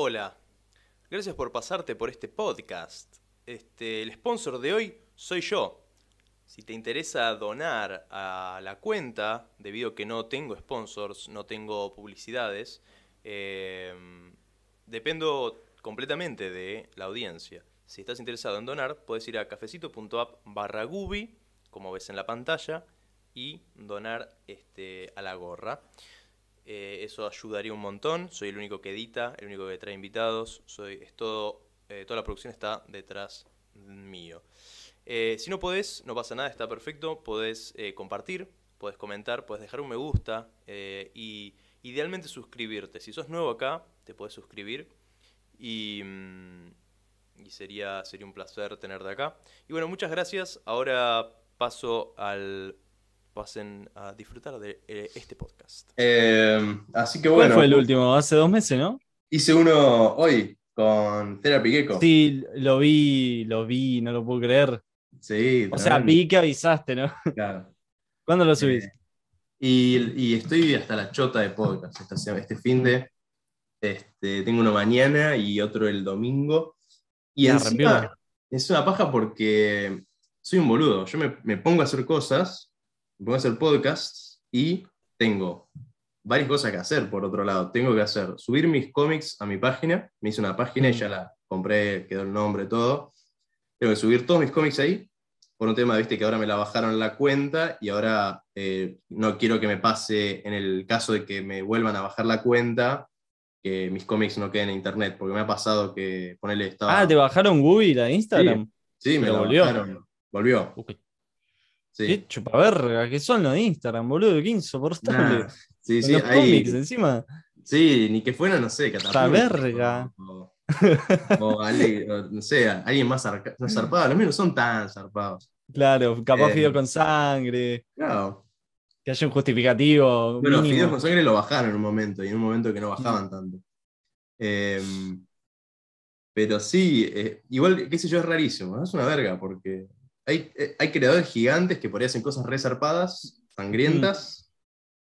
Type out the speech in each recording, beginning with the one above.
Hola, gracias por pasarte por este podcast. Este, el sponsor de hoy soy yo. Si te interesa donar a la cuenta, debido a que no tengo sponsors, no tengo publicidades, em, dependo completamente de la audiencia. Si estás interesado en donar, puedes ir a cafecito.app barra gubi, como ves en la pantalla, y donar este, a la gorra. Eh, eso ayudaría un montón. Soy el único que edita, el único que trae invitados. Soy, es todo, eh, toda la producción está detrás mío. Eh, si no podés, no pasa nada, está perfecto. Podés compartir, podés comentar, podés dejar un me gusta y idealmente suscribirte. Si sos nuevo acá, te podés suscribir y, mm, y sería, sería un placer tenerte acá. Y bueno, muchas gracias. Ahora paso al pasen a disfrutar de eh, este podcast. Eh, así que bueno. ¿Cuál fue el último? Hace dos meses, ¿no? Hice uno hoy con Therapy Gecko. Sí, lo vi, lo vi, no lo puedo creer. Sí. O sea, vi que avisaste, ¿no? Claro. ¿Cuándo lo subís? Eh, y, estoy hasta la chota de podcast este fin de. Este, tengo uno mañana y otro el domingo. Y ah, encima, es una paja porque soy un boludo. Yo me, me pongo a hacer cosas voy a hacer podcasts y tengo varias cosas que hacer, por otro lado. Tengo que hacer, subir mis cómics a mi página, me hice una página y ya la compré, quedó el nombre, todo. Tengo que subir todos mis cómics ahí, por un tema, viste, que ahora me la bajaron la cuenta y ahora eh, no quiero que me pase en el caso de que me vuelvan a bajar la cuenta, que mis cómics no queden en internet, porque me ha pasado que ponerle estaba... Ah, ¿te bajaron Google la Instagram? Sí, me lo volvió. Bajaron. Volvió. Sí. Qué chupaverga, que son los de Instagram, boludo, qué insoportable. sí, sí, los cómics encima. Sí, ni que fuera, no sé, verga. O, no sé, alguien más zarpado, los míos no son tan zarpados. Claro, capaz eh, con sangre. Claro. Que haya un justificativo. Bueno, los fideos con sangre lo bajaron en un momento, y en un momento que no bajaban mm. tanto. Em, pero sí, eh, igual, qué sé yo, es rarísimo, es una verga, porque eh, hay, creadores gigantes que por ahí hacen cosas resarpadas, sangrientas,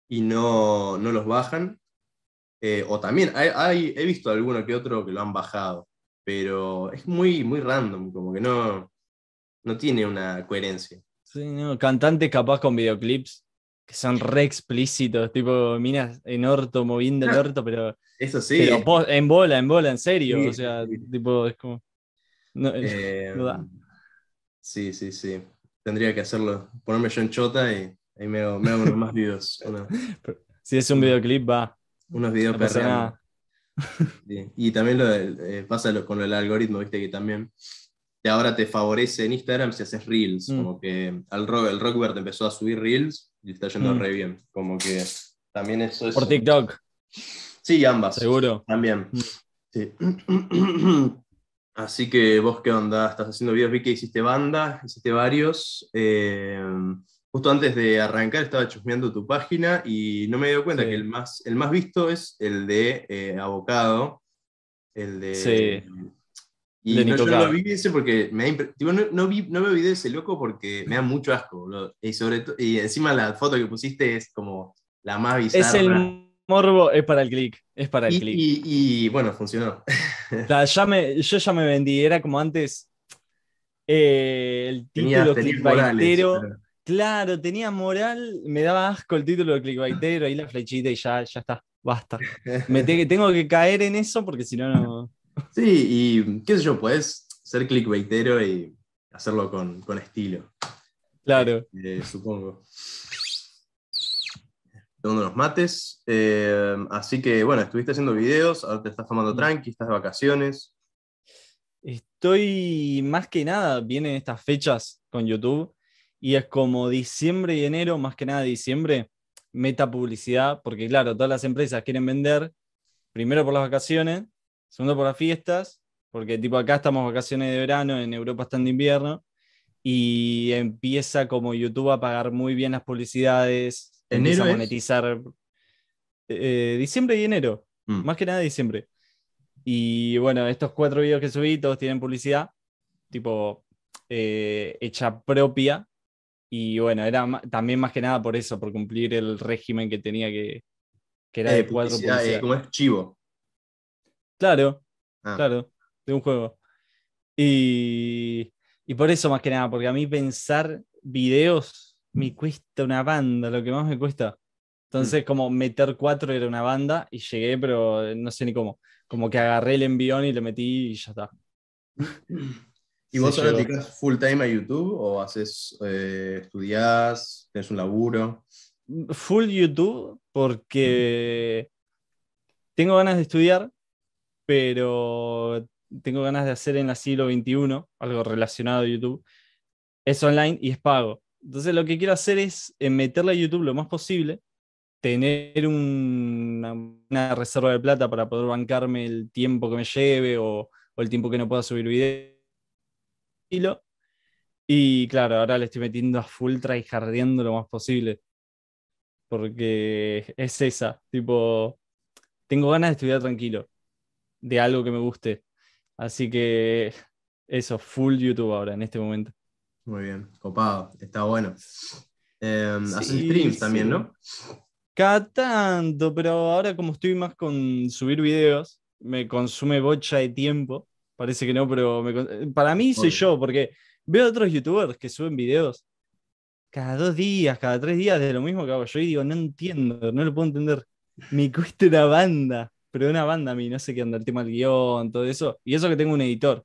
mm. y no, los bajan. Eh, o también hay, he visto alguno que otro que lo han bajado, pero es muy, muy random, como que no, no tiene una coherencia. Sí, cantantes capaz con videoclips que son re explícitos, tipo minas en orto, moviendo el orto, pero. Eso sí. en bola, en bola, en serio. o sea, tipo, es como. No, eh, Sí, sí, sí. Tendría que hacerlo, ponerme yo en chota y ahí me hago, me hago unos más videos. Si es un videoclip, va. Unos videos no Y también lo eh, pasa con el algoritmo, viste que también ahora te favorece en Instagram si haces reels. Mm. Como que al rock, el Rockbert empezó a subir reels y está yendo mm. re bien. Como que también eso es. Por TikTok. Sí, ambas. Seguro. También. Mm. Sí. Así que vos, ¿qué onda? ¿Estás haciendo videos? Vi que hiciste banda, hiciste varios. Eh, justo antes de arrancar estaba chusmeando tu página y no me he dado cuenta que el más, el más visto es el de eh, Abocado. El de... Sí. Y no, yo no lo vi ese porque me no, vi, no me olvidé de ese loco porque me da mucho asco. Y, sobre y encima la foto que pusiste es como la más bizarra. Es el morbo, es para el click. Es para el click. Y, bueno, funcionó. ya yo ya me vendí, era como antes eh, el título clickbaitero. Claro, tenía moral, me daba asco el título de clickbaitero, ahí la flechita y ya, ya está, basta. Me tengo que caer en eso porque si no, no. Sí, y qué sé yo, puedes ser clickbaitero y hacerlo con, estilo. Claro. Eh, supongo de los mates. Eh, así que bueno, estuviste haciendo videos, ahora te estás tomando tranqui, estás de vacaciones. Estoy más que nada, vienen estas fechas con YouTube y es como diciembre y enero, más que nada diciembre, meta publicidad, porque claro, todas las empresas quieren vender, primero por las vacaciones, segundo por las fiestas, porque tipo acá estamos vacaciones de verano, en Europa están de invierno, y empieza como YouTube a pagar muy bien las publicidades, Enero a monetizar. Eh, diciembre y enero. Mm. Más que nada diciembre. Y bueno, estos cuatro videos que subí, todos tienen publicidad, tipo eh, hecha propia. Y bueno, era también más que nada por eso, por cumplir el régimen que tenía que, que era de cuatro publicidad. como es chivo. Claro, ah. claro, de un juego. Y, y por eso más que nada, porque a mí pensar videos me cuesta una banda, lo que más me cuesta. Entonces, mm. como meter cuatro era una banda y llegué, pero no sé ni cómo. Como que agarré el envión y lo metí y ya está. ¿Y vos ahora dedicas full time a YouTube o haces, eh, estudiás, tienes un laburo? Full YouTube porque tengo ganas de estudiar, pero tengo ganas de hacer en el siglo XXI algo relacionado a YouTube. Es online y es pago. Entonces lo que quiero hacer es eh, meterle a YouTube lo más posible, tener una, reserva de plata para poder bancarme el tiempo que me lleve o, o el tiempo que no pueda subir video y claro, ahora le estoy metiendo a full tryhardeando lo más posible. Porque es esa, tipo, tengo ganas de estudiar tranquilo, de algo que me guste. Así que eso, full YouTube ahora, en este momento. Muy bien, copado, está bueno. Eh, haces streams también, ¿no? Cada tanto, pero ahora como estoy más con subir videos, me consume bocha de tiempo. Parece que no, pero para mí soy yo, porque veo a otros youtubers que suben videos cada dos días, cada tres días de lo mismo que hago yo y digo, no entiendo, no lo puedo entender. Me cuesta una banda, pero una banda a mí, no sé qué anda, el tema del guion, todo eso. Y eso que tengo un editor.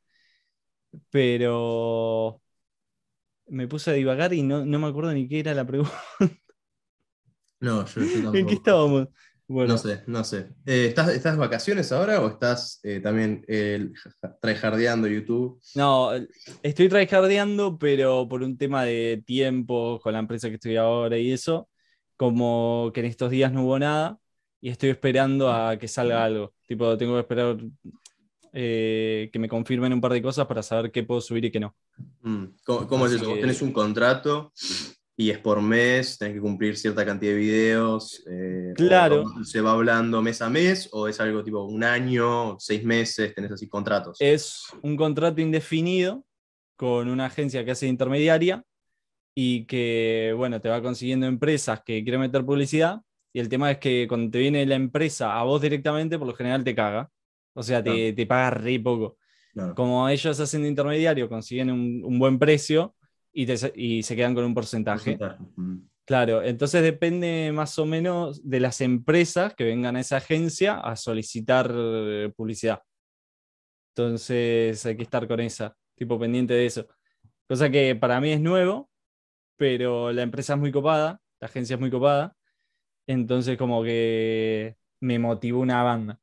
Pero me puse a divagar y no, me acuerdo ni qué era la pregunta. No, yo, yo tampoco. ¿En qué estábamos? No sé, no sé. Eh, ¿estás, ¿Estás vacaciones ahora o estás eh, también eh, tryhardeando YouTube? No, estoy tryhardeando, pero por un tema de tiempo con la empresa que estoy ahora y eso, como que en estos días no hubo nada y estoy esperando a que salga algo. Tipo, tengo que esperar que me confirmen un par de cosas para saber qué puedo subir y qué no. Mm, ¿Cómo, es eso? ¿Vos tenés un contrato y es por mes, tenés que cumplir cierta cantidad de videos. Eh, claro. ¿Se va hablando mes a mes o es algo tipo un año, seis meses, tenés así contratos? Es un contrato indefinido con una agencia que hace intermediaria y que, bueno, te va consiguiendo empresas que quieren meter publicidad. Y el tema es que cuando te viene la empresa a vos directamente, por lo general te caga. O sea, te, te paga re poco. Como ellos hacen de intermediario, consiguen un, un buen precio y, se quedan con un porcentaje. Claro, entonces depende más o menos de las empresas que vengan a esa agencia a solicitar eh, publicidad. Entonces hay que estar con esa, tipo pendiente de eso. Cosa que para mí es nuevo, pero la empresa es muy copada, la agencia es muy copada. Entonces como que me motivó una banda.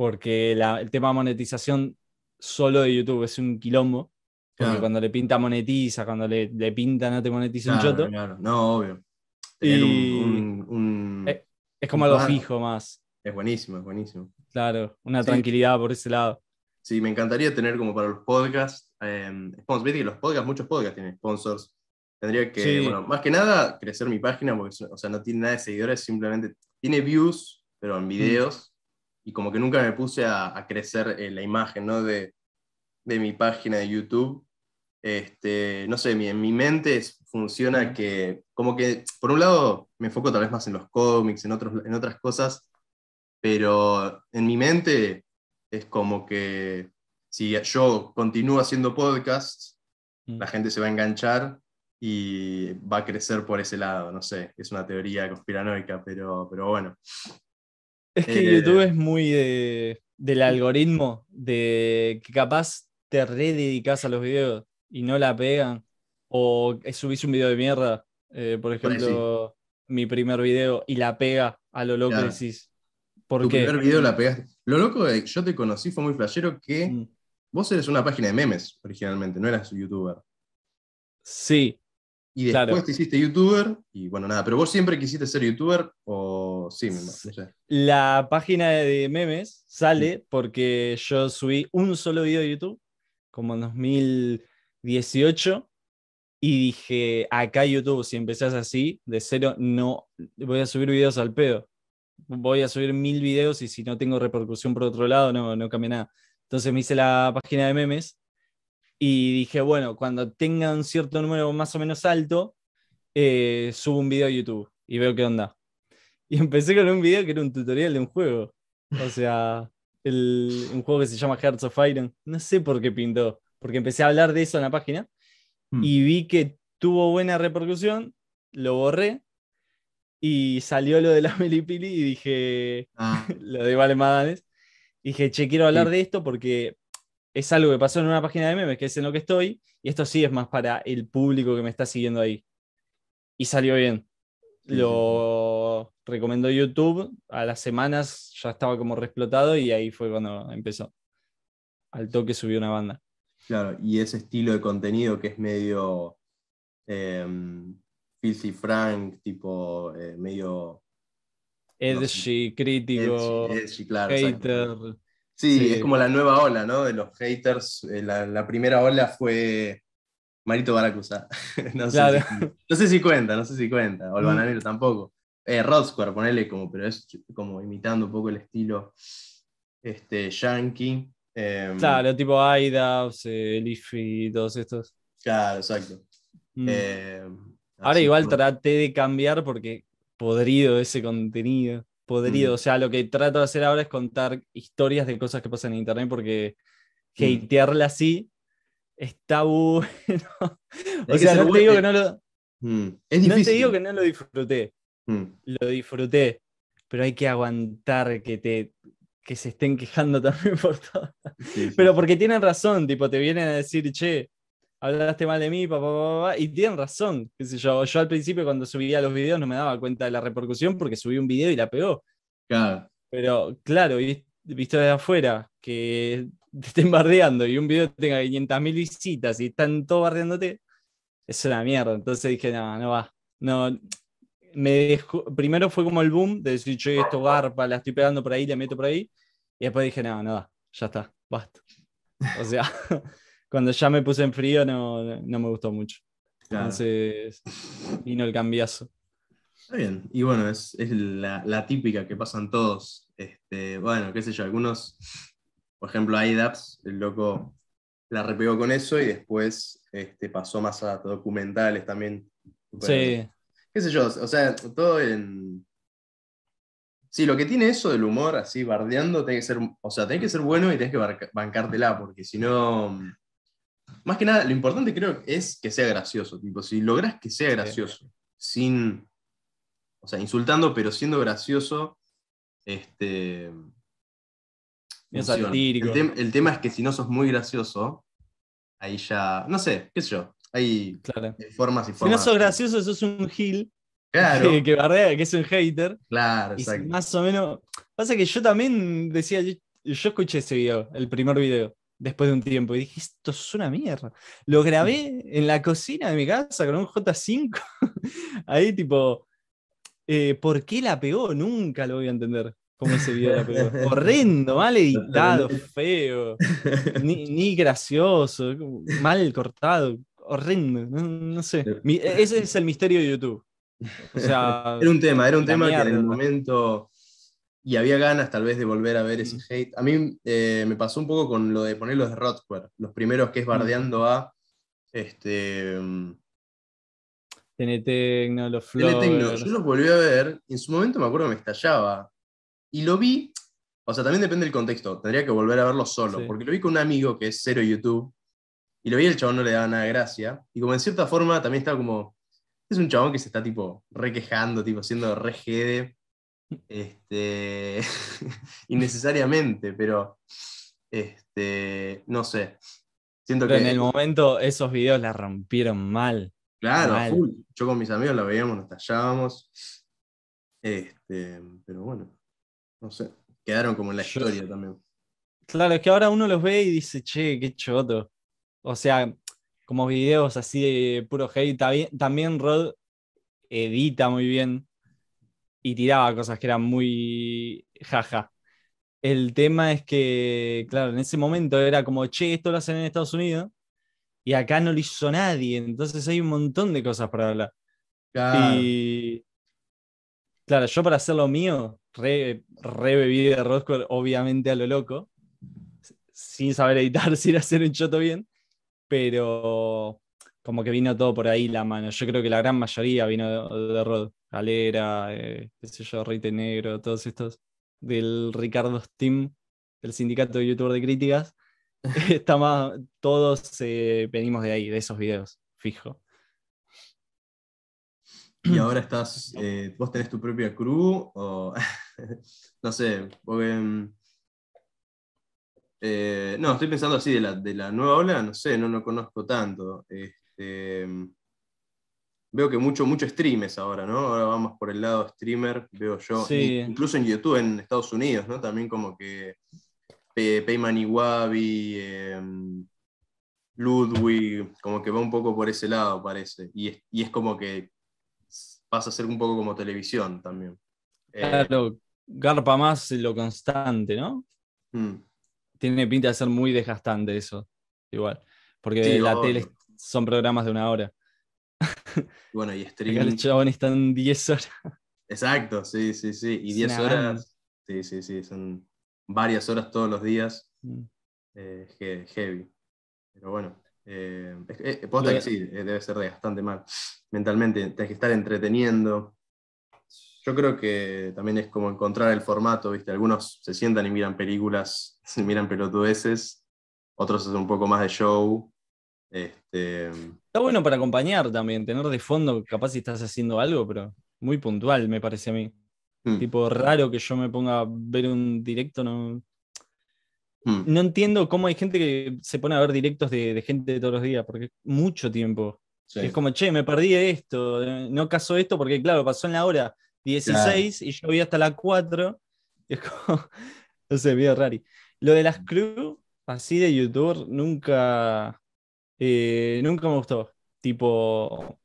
Porque el tema de monetización solo de YouTube es un quilombo. Porque cuando le pinta monetiza, cuando le, pinta no te monetiza un choto. Claro, no, obvio. es, como algo fijo más. Es buenísimo, es buenísimo. Claro, una tranquilidad por ese lado. Sí, me encantaría tener como para los podcasts, eh, sponsors. que los podcasts, muchos podcasts tienen sponsors. Tendría que, bueno, más que nada, crecer mi página, porque o sea, no tiene nada de seguidores, simplemente tiene views, pero en mm. videos. Y como que nunca me puse a, crecer eh, la imagen ¿no? de, de mi página de YouTube este, no sé, en mi mente funciona que, como que, por un lado, me enfoco tal vez más en los cómics, en, otros, en otras cosas, pero en mi mente es como que si yo continúo haciendo podcasts, mm. la gente se va a enganchar y va a crecer por ese lado, no sé, es una teoría conspiranoica, pero, pero bueno. Es que eh, YouTube es muy del algoritmo, de que capaz te rededicas a los videos y no la pegan, o subís un video de mierda, eh, por ejemplo, mi primer video, y la pega a lo loco, decís, ¿por tu qué? primer video la pegaste. Lo loco de que yo te conocí fue muy flashero que mm. vos eres una página de memes originalmente, no eras youtuber. Sí. Y después te hiciste youtuber, y bueno, nada, pero vos siempre quisiste ser youtuber, o sí, no sé. La página de memes sale porque yo subí un solo video de YouTube, como en 2000 18 y dije, acá YouTube, si empezás así, de cero, no voy a subir videos al pedo. Voy a subir mil videos y si no tengo repercusión por otro lado, no, no cambia nada. Entonces me hice la página de memes y dije, bueno, cuando tenga un cierto número más o menos alto, eh, subo un video a YouTube y veo qué onda. Y empecé con un video que era un tutorial de un juego. O sea, un juego que se llama Hearts of Iron. No sé por qué pintó, porque empecé a hablar de eso en la página hmm. y vi que tuvo buena repercusión, lo borré y salió lo de la Melipili y dije, ah. lo de Vale Madanes. Dije, che, quiero hablar de esto porque es algo que pasó en una página de memes, que es en lo que estoy, y esto sí es más para el público que me está siguiendo ahí. Y salió bien. lo recomendó YouTube, a las semanas ya estaba como reexplotado y ahí fue cuando empezó. Al toque subió una banda. Claro, y ese estilo de contenido que es medio eh, Filthy Frank, tipo eh, medio... Edgy, crítico, hater. Sí, es como la nueva ola, ¿no? De los haters. Eh, la, primera ola fue Marito Baracusa. no, sé si, no, sé si, cuenta, no sé si cuenta. O el mm. bananero tampoco. Eh, Rod Square, ponele como, pero es como imitando un poco el estilo este, yankee. Em, claro, tipo IDAPS, eh, Leafy, todos estos. Claro, exacto. Mm. Em, Ahora igual traté de cambiar porque podrido ese contenido podrido. Mm. O sea, lo que trato de hacer ahora es contar historias de cosas que pasan en internet porque mm. hatearla así está bueno. o sea, no te digo que no lo. Mm. Es no te digo que no lo disfruté. Lo disfruté. Pero hay que aguantar que te que se estén quejando también por todo. Pero porque tienen razón, tipo, te vienen a decir, che, hablaste mal de mí, papá, papá, y tienen razón, qué sé yo. Yo al principio cuando subía los videos no me daba cuenta de la repercusión porque subí un video y la pegó. Claro. Pero claro, visto desde afuera, que te estén bardeando y un video tenga 500.000 visitas y están todos bardeándote, es una mierda. Entonces dije, no, no va. No, me primero fue como el boom de decir, yo esto garpa, la estoy pegando por ahí, la meto por ahí. Y después dije, no, no va, ya está, basta. O sea, cuando ya me puse en frío no, me gustó mucho. Entonces vino el cambiazo. Está bien. Y bueno, es, la, típica que pasan todos. Este, bueno, qué sé yo, algunos, por ejemplo, IDAPS, el loco la repegó con eso y después este, pasó más a documentales también. Sí. Qué sé yo, o sea, todo en. Sí, lo que tiene eso del humor así bardeando, tiene que ser, o sea, tiene que ser bueno y tienes que bancártela, porque si no, más que nada, lo importante creo es que sea gracioso. Tipo, si logras que sea gracioso, sin, o sea, insultando, pero siendo gracioso, este... El, tema es que si no sos muy gracioso, ahí ya, no sé, qué sé yo, hay formas y formas. Si no sos gracioso, sos un gil. Claro. Que, bardea, que es un hater. Claro, exacto. más o menos. Pasa que yo también decía, yo, yo escuché ese video, el primer video después de un tiempo. Y dije, esto es una mierda. Lo grabé en la cocina de mi casa con un J5. Ahí tipo, eh, ¿por qué la pegó? Nunca lo voy a entender. Cómo ese video la pegó. Horrendo, mal editado, feo. Ni, gracioso, mal cortado. Horrendo, no, sé. ese es el misterio de YouTube. O sea, era un tema, era un tema que en el momento y había ganas tal vez de volver a ver ese hate. A mí eh, me pasó un poco con lo de poner los de Rothwell, los primeros que es bardeando a este Tecno, los Flores. Yo los volví a ver y en su momento me acuerdo que me estallaba. Y lo vi, o sea, también depende del contexto, tendría que volver a verlo solo, porque lo vi con un amigo que es cero YouTube, y lo vi el chabón no le daba nada de gracia, y como en cierta forma también estaba como, es un chabón que se está tipo requejando, tipo siendo re este, innecesariamente, pero este, no sé. Siento que en el momento esos videos la rompieron mal. Claro, yo con mis amigos la veíamos, nos tallábamos. Este, pero bueno, no sé, quedaron como en la historia también. Claro, es que ahora uno los ve y dice, che, qué choto. O sea, como videos así de puro hate. también Rod edita muy bien y tiraba cosas que eran muy jaja. El tema es que, claro, en ese momento era como, che, esto lo hacen en Estados Unidos y acá no lo hizo nadie, entonces hay un montón de cosas para hablar. Y claro, yo para hacer lo mío, re, re bebí de Roscoe, obviamente a lo loco, sin saber editar, sin hacer un choto bien, pero como que vino todo por ahí la mano. Yo creo que la gran mayoría vino de, de Rod. Galera, eh, qué sé yo, Reite Negro, todos estos del Ricardo Steam. del sindicato de youtuber de críticas, está más, todos eh, venimos de ahí, de esos videos, fijo. Y ahora estás, eh, vos tenés tu propia crew o no sé, porque... Eh, no, estoy pensando así de la, de la nueva ola, no sé, no, no conozco tanto. Este, veo que mucho, mucho streamers ahora, ¿no? Ahora vamos por el lado streamer, veo yo. Incluso en YouTube en Estados Unidos, ¿no? También como que Payman Iwabi, em, Ludwig, como que va un poco por ese lado, parece. Y es, y es como que pasa a ser un poco como televisión también. Eh, claro, garpa más lo constante, ¿no? Hmm. Tiene pinta de ser muy desgastante eso, igual. Porque la tele son programas de una hora. Bueno, y streaming. El chabón están 10 horas. Exacto, sí, sí, sí. Y 10 horas. Sí, sí, sí. Son varias horas todos los días. Mm. Eh, heavy. Pero bueno. Eh, que sí, eh, debe ser bastante mal mentalmente. Tienes que estar entreteniendo. Yo creo que también es como encontrar el formato, ¿viste? Algunos se sientan y miran películas, miran pelotudeces, otros hacen un poco más de show. Este... Está bueno para acompañar también, tener de fondo, capaz si estás haciendo algo, pero muy puntual, me parece a mí. Hmm. Tipo, raro que yo me ponga a ver un directo, no. Hmm. No entiendo cómo hay gente que se pone a ver directos de, gente de todos los días, porque mucho tiempo. Es como, che, me perdí esto, no caso esto, porque claro, pasó en la hora 16 y yo vi hasta la 4. Y es como, no sé, medio raro. Lo de las crew, así de YouTube, nunca, eh, nunca me gustó. Tipo,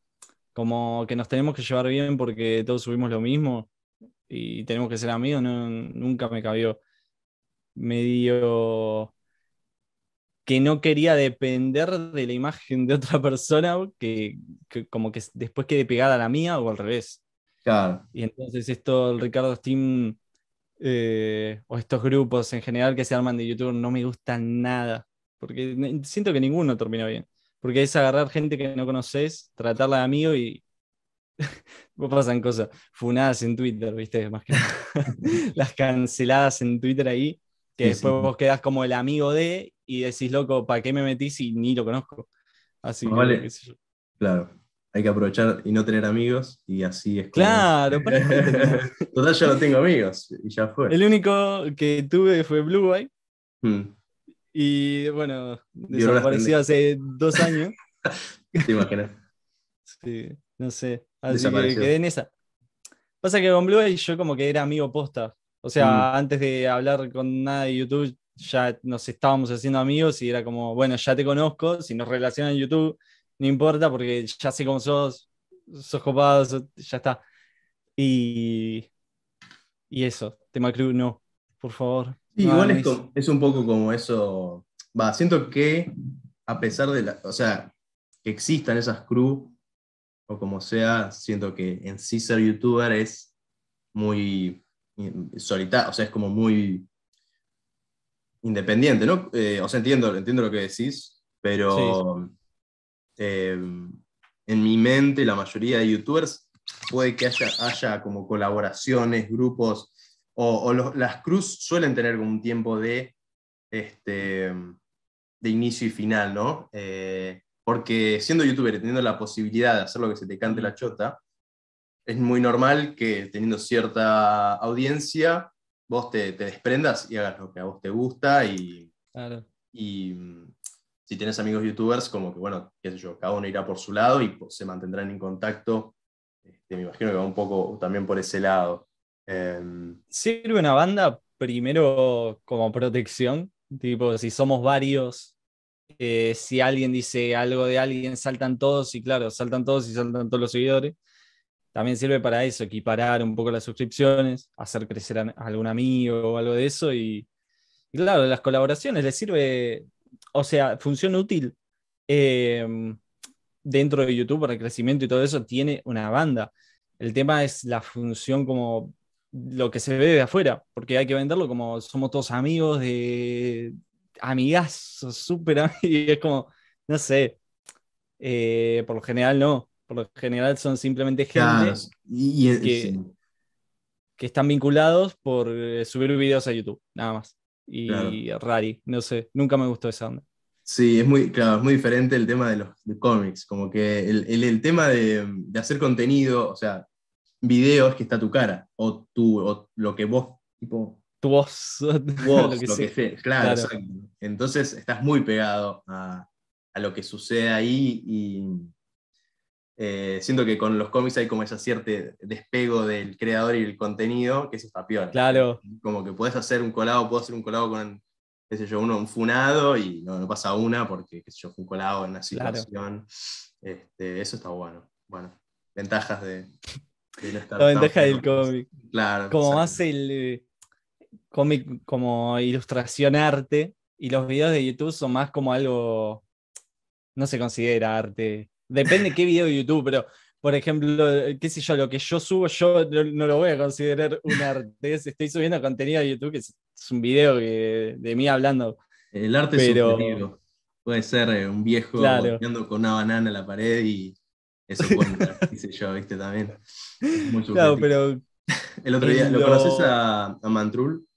como que nos tenemos que llevar bien porque todos subimos lo mismo y tenemos que ser amigos, nunca me cabió. Medio que no quería depender de la imagen de otra persona que, como que después quede pegada a la mía o al revés. Claro. Y entonces esto, el Ricardo Steam eh, o estos grupos en general que se arman de YouTube no me gustan nada, porque siento que ninguno termina bien. Porque es agarrar gente que no conoces, tratarla de amigo y vos pasan cosas funadas en Twitter, ¿viste? Más que las canceladas en Twitter ahí, que después vos quedás como el amigo de y decís, loco, ¿para qué me metí si ni lo conozco? Así que, Claro, hay que aprovechar y no tener amigos y así es. Claro, Total, ya no tengo amigos y ya fue. El único que tuve fue Blue Eye. Hmm. Y bueno, desapareció hace dos años. ¿Te imaginas? Sí, no sé. Así que quedé en esa. Pasa que con Blue Eye yo como que era amigo posta. O sea, hmm. antes de hablar con nada de YouTube, ya nos estábamos haciendo amigos y era como, bueno, ya te conozco, si nos relacionan en YouTube, no importa porque ya sé cómo sos, sos copado, ya está. Y, y eso, tema crew, no, por favor. Igual es, un poco como eso, va, siento que a pesar de la, o sea, que existan esas crew, o como sea, siento que en sí ser youtuber es muy solitario, o sea, es como muy independiente, ¿no? Eh, o sea, entiendo, entiendo lo que decís, pero eh, en mi mente la mayoría de youtubers puede que haya, haya como colaboraciones, grupos, o, las cruz suelen tener un tiempo de, este, de inicio y final, ¿no? Eh, porque siendo youtuber y teniendo la posibilidad de hacer lo que se te cante la chota, es muy normal que teniendo cierta audiencia, vos te, desprendas y hagas lo que a vos te gusta y, y si tienes amigos youtubers, como que, bueno, qué sé yo, cada uno irá por su lado y pues, se mantendrán en contacto. Este, me imagino que va un poco también por ese lado. Em, ¿Sirve una banda primero como protección? Tipo, si somos varios, eh, si alguien dice algo de alguien, saltan todos y claro, saltan todos y saltan todos los seguidores. También sirve para eso, equiparar un poco las suscripciones, hacer crecer a algún amigo o algo de eso. Y, claro, las colaboraciones les sirve o sea, función útil em, dentro de YouTube para el crecimiento y todo eso tiene una banda. El tema es la función como lo que se ve de afuera, porque hay que venderlo como somos todos amigos de amigazos, súper amigos, y es como, no sé, eh, por lo general no, por lo general son simplemente gente que, que, están vinculados por eh, subir videos a YouTube, nada más. y rari, no sé, nunca me gustó esa onda. Sí, es muy, claro, es muy diferente el tema de los cómics, como que el, tema de, hacer contenido, o sea, videos que está tu cara, o, tu, o lo que vos, tipo... Tu voz. Vos, lo que, claro, Entonces estás muy pegado a, a, lo que sucede ahí y eh, siento que con los cómics hay como ese cierto despego del creador y el contenido, que es papiola. Claro. Como que puedes hacer un colado, puedo hacer un colado con, qué sé yo, uno, un funado y no, pasa una porque, qué sé yo, fue un colado en una situación. Este, eso está bueno. Bueno, ventajas de, La ventaja del cómic. Claro. Como más el eh, cómic como ilustración arte y los videos de YouTube son más como algo, no se considera arte Depende qué video de YouTube, pero por ejemplo, qué sé yo, lo que yo subo, yo no, lo voy a considerar un arte. Estoy subiendo contenido de YouTube que es, un video de mí hablando. El arte pero... subjetivo. Puede ser eh, un viejo claro. con una banana en la pared y eso cuenta, qué yo, viste también. Claro, pero. El otro día, ¿lo, conoces a, Mantrul?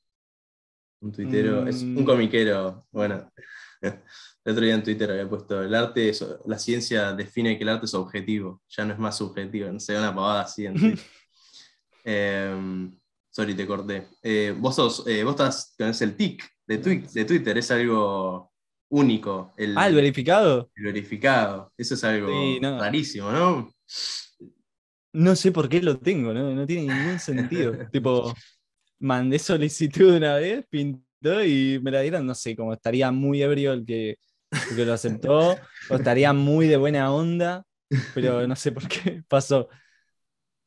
Un tuitero, es un mm. comiquero, bueno. El otro día en Twitter había puesto, el arte, la ciencia define que el arte es objetivo, ya no es más subjetivo, no sé, una pavada así. eh, sorry, te corté. Eh, vos, sos, eh, vos estás, tenés el tic de, de Twitter, es algo único. El, ah, el verificado. El verificado, eso es algo rarísimo, ¿no? No sé por qué lo tengo, no, no tiene ningún sentido. tipo, mandé solicitud una vez, pintó y me la dieron, no sé, como estaría muy ebrio el que que lo aceptó, o estaría muy de buena onda, pero no sé por qué pasó.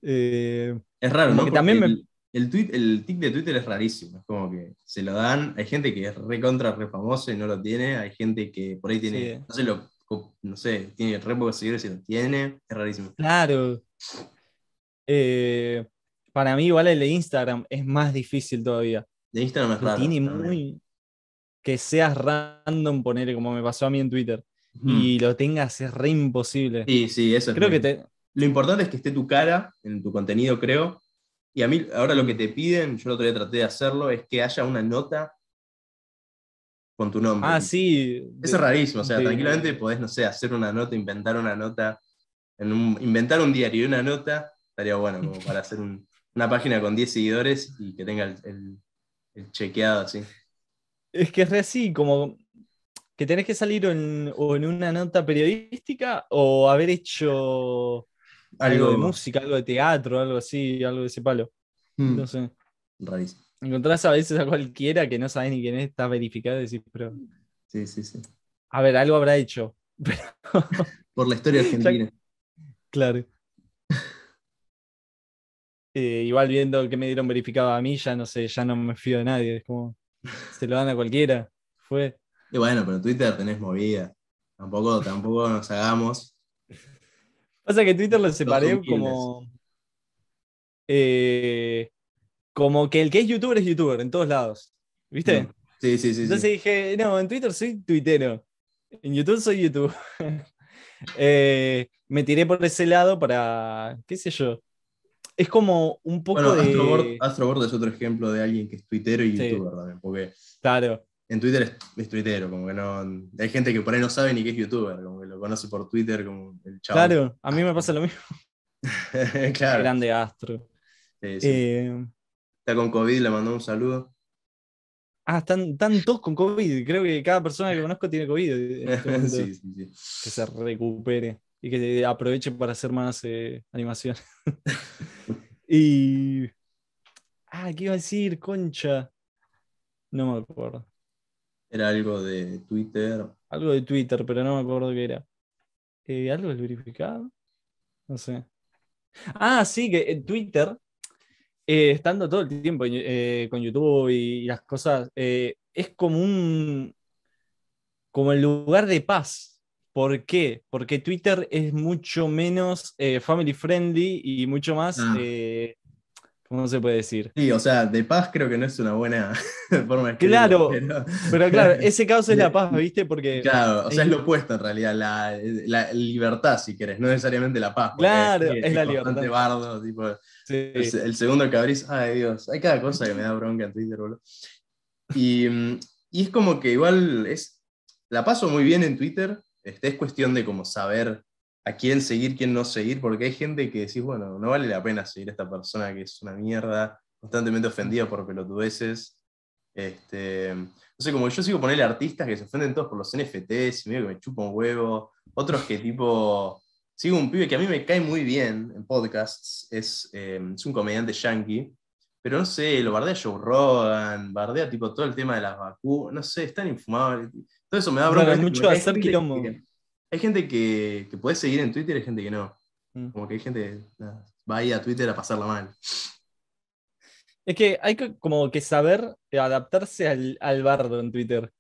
Eh, es raro, ¿no? También el, el, tweet, el tic de Twitter es rarísimo, es como que se lo dan, hay gente que es re contra, re famoso y no lo tiene, hay gente que por ahí tiene, no sé, lo, no sé, tiene re pocos seguidores y lo tiene, es rarísimo. Claro. Eh, para mí igual el de Instagram es más difícil todavía. De Instagram es raro. Tiene muy, que seas random, poner como me pasó a mí en Twitter, y lo tengas es re imposible. Sí, sí, eso creo que Lo importante es que esté tu cara en tu contenido, creo. Y a mí, ahora lo que te piden, yo el otro día traté de hacerlo, es que haya una nota con tu nombre. Ah, sí. Eso es rarísimo, o sea, tranquilamente podés, no sé, hacer una nota, inventar una nota, en un, inventar un diario y una nota, estaría bueno, como para hacer una página con 10 seguidores y que tenga el chequeado así. Es que es así, como que tenés que salir en, o en una nota periodística o haber hecho algo, de música, algo de teatro, algo así, algo de ese palo. Hmm. No sé. Rarísimo. Encontrás a veces a cualquiera que no sabes ni quién es, está verificado y decís, pero. Sí, sí, sí. A ver, algo habrá hecho. Por la historia argentina. claro. Eh, igual viendo que me dieron verificado a mí, ya no sé, ya no me fío de nadie. Es como. Se lo dan a cualquiera. Fue. Y bueno, pero Twitter tenés movida. Tampoco, tampoco nos hagamos. Pasa que Twitter lo separé como. Eh, como que el que es youtuber es youtuber en todos lados. ¿Viste? Mm. Sí, sí, sí. Entonces dije, no, en Twitter soy tuitero. En YouTube soy YouTube. Eh, me tiré por ese lado para, qué sé yo, es como un poco bueno, de... Astroboard, es otro ejemplo de alguien que es tuitero y youtuber también, porque claro. en Twitter es, es, tuitero, como que no... Hay gente que por ahí no sabe ni qué es youtuber, como que lo conoce por Twitter como el chavo. Claro, a mí me pasa lo mismo. claro. Grande Astro. Eh, Está con COVID, le mandó un saludo. Ah, están, todos con COVID. Creo que cada persona que conozco tiene COVID. Este sí, sí, sí. Que se recupere y que aproveche para hacer más eh, animación. y. Ah, ¿qué iba a decir? Concha. No me acuerdo. Era algo de Twitter. Algo de Twitter, pero no me acuerdo qué era. Eh, ¿Algo del verificado? No sé. Ah, sí, que en Twitter, eh, estando todo el tiempo con YouTube y, las cosas, es como un. como el lugar de paz ¿Por qué? Porque Twitter es mucho menos eh, family friendly y mucho más, ah. ¿Cómo se puede decir? Sí, o sea, de paz creo que no es una buena forma de escribirlo. Claro, pero... claro, ese caso es la paz, ¿viste? Porque... Claro, o sea, es lo opuesto en realidad, la, libertad, si querés, no necesariamente la paz. Claro, es, la libertad. Bardo, tipo, el, segundo que abrís, ay Dios, hay cada cosa que me da bronca en Twitter, boludo. Y, y es como que igual es, la paso muy bien en Twitter, este, es cuestión de como saber a quién seguir, quién no seguir, porque hay gente que decís, bueno, no vale la pena seguir a esta persona que es una mierda, constantemente ofendida por pelotudeces. Este, no sé, como yo sigo ponerle artistas que se ofenden todos por los NFTs y medio que me chupa un huevo. Otros que tipo. Sigo un pibe que a mí me cae muy bien en podcasts, es, eh, es un comediante yankee, pero no sé, lo bardea Joe Rogan, bardea tipo todo el tema de las vacunas, no sé, es tan infumable. Todo eso me da bronca. mucho hacer quilombo. Hay gente que, que puede seguir en Twitter y hay gente que no. Mm. Como que hay gente que va ahí a Twitter a pasarla mal. Es que hay que como que saber adaptarse al, al bardo en Twitter.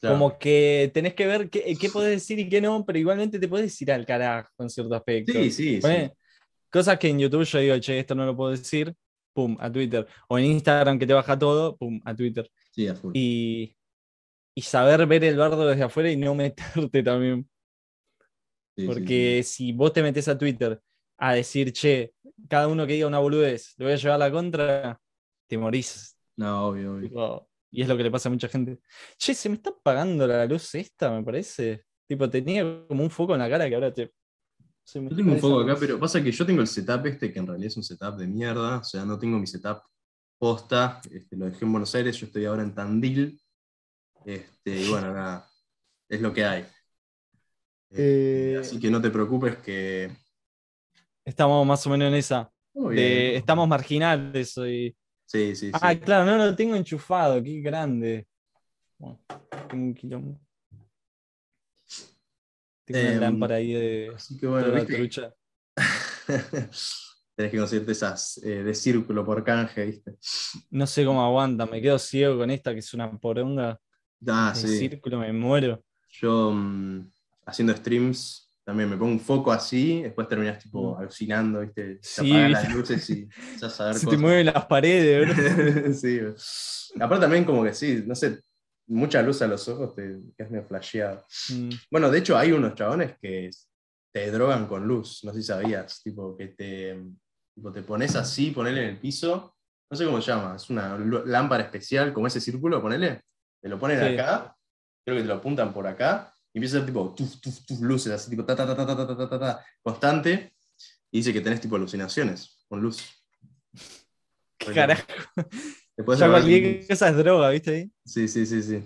Como que tenés que ver qué, qué podés decir y qué no, pero igualmente te puedes ir al carajo en cierto aspecto. Sí, sí, sí. Cosas que en YouTube yo digo, che, esto no lo puedo decir, pum, a Twitter. O en Instagram que te baja todo, pum, a Twitter. Sí, a full. Y, y saber ver el bardo desde afuera y no meterte también. Porque si vos te metes a Twitter a decir, che, cada uno que diga una boludez, le voy a llevar la contra, te morís. No, obvio, obvio. y es lo que le pasa a mucha gente. Che, se me está apagando la luz esta, me parece. Tipo, tenía como un foco en la cara que ahora te. yo tengo un foco acá, pero pasa que yo tengo el setup este, que en realidad es un setup de mierda. O sea, no tengo mi setup posta. Este, lo dejé en Buenos Aires, yo estoy ahora en Tandil. Este, y bueno, nada, es lo que hay. Eh, así que no te preocupes que. Estamos más o menos en esa. estamos marginales hoy. Sí, sí, Ah, claro, no lo tengo enchufado, qué grande. tengo un kilómetro. Tengo una em, lámpara ahí de, así que bueno, la trucha. Tenés que conseguirte esas eh, de círculo por canje, ¿viste? No sé cómo aguanta, me quedo ciego con esta que es una poronga. Ah, de círculo, me muero. Yo mm, haciendo streams también me pongo un foco así, después terminas tipo mm. alucinando, ¿viste? sí, las luces y ya a Se te mueven las paredes, sí. Aparte también como que sí, no sé, mucha luz a los ojos te quedas medio flasheado. Mm. Bueno, de hecho hay unos chabones que te drogan con luz, no sé si sabías, tipo que te, tipo, te pones así, ponele en el piso, no sé cómo se llama, es una lámpara especial, como ese círculo, ponele, te lo ponen acá, creo que te lo apuntan por acá, y empieza a ser tipo tuf, tuf, tuf, luces, así tipo ta, ta, ta, ta, ta, ta, ta, ta, constante. Y dice que tenés tipo alucinaciones con luz. ¿Qué carajo? Ya cualquier cosa es droga, ¿viste ahí? Sí, sí, sí, sí.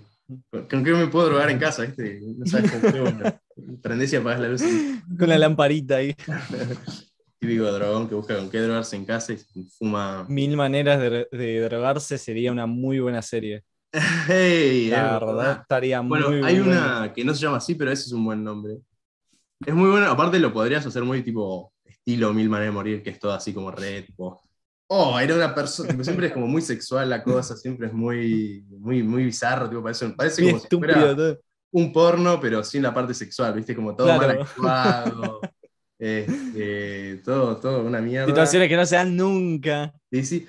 ¿Con qué me puedo drogar en casa, viste? No sabes cómo qué, Prendés y apagás la luz. Con la lamparita ahí. Típico dragón que busca con qué drogarse en casa y fuma. Mil maneras de, de drogarse sería una muy buena serie. Hey, la verdad estaría bueno, muy hay una que no se llama así, pero ese es un buen nombre. Es muy bueno, aparte lo podrías hacer muy tipo estilo Mil Maneras de Morir, que es todo así como red tipo, oh, era una persona, siempre es como muy sexual la cosa, siempre es muy, muy, muy bizarro, tipo, parece, parece como si fuera un porno, pero sin la parte sexual, viste, como todo mal actuado. Este, todo, todo una mierda. Situaciones que no se dan nunca. Sí, sí.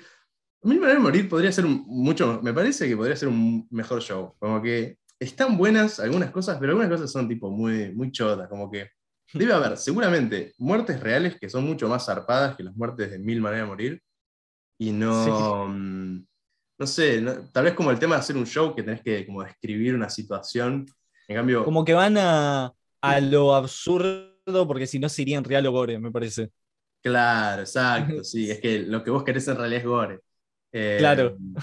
Mil maneras de morir podría ser mucho, me parece que podría ser un mejor show. Como que están buenas algunas cosas, pero algunas cosas son tipo muy, muy chotas. Como que debe haber seguramente muertes reales que son mucho más zarpadas que las muertes de mil maneras de morir. Y no, mm, no sé, tal vez como el tema de hacer un show que tenés que como describir una situación. En cambio. Como que van a, a lo absurdo, porque si no serían real o gore, me parece. Claro, exacto, sí. Es que lo que vos querés en realidad es gore claro. Em,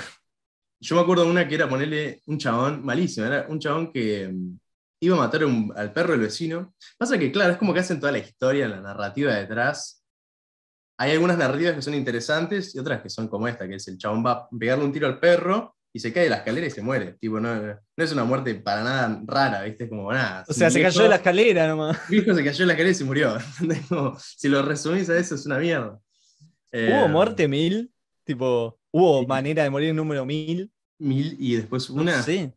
yo me acuerdo de una que era ponerle un chabón, malísimo, era un chabón que em, iba a matar al perro del vecino. Pasa que, claro, es como que hacen toda la historia, la narrativa detrás. Hay algunas narrativas que son interesantes y otras que son como esta, que es el chabón va a pegarle un tiro al perro y se cae de la escalera y se muere. Tipo, no, no es una muerte para nada rara, ¿viste? Como nada. O sea, se cayó de la escalera nomás. Hijo se cayó de la escalera y se murió. si lo resumís a eso, es una mierda. ¿Hubo em, muerte mil? Tipo, ¿Hubo manera de morir en número mil? Mil y después una. Sí.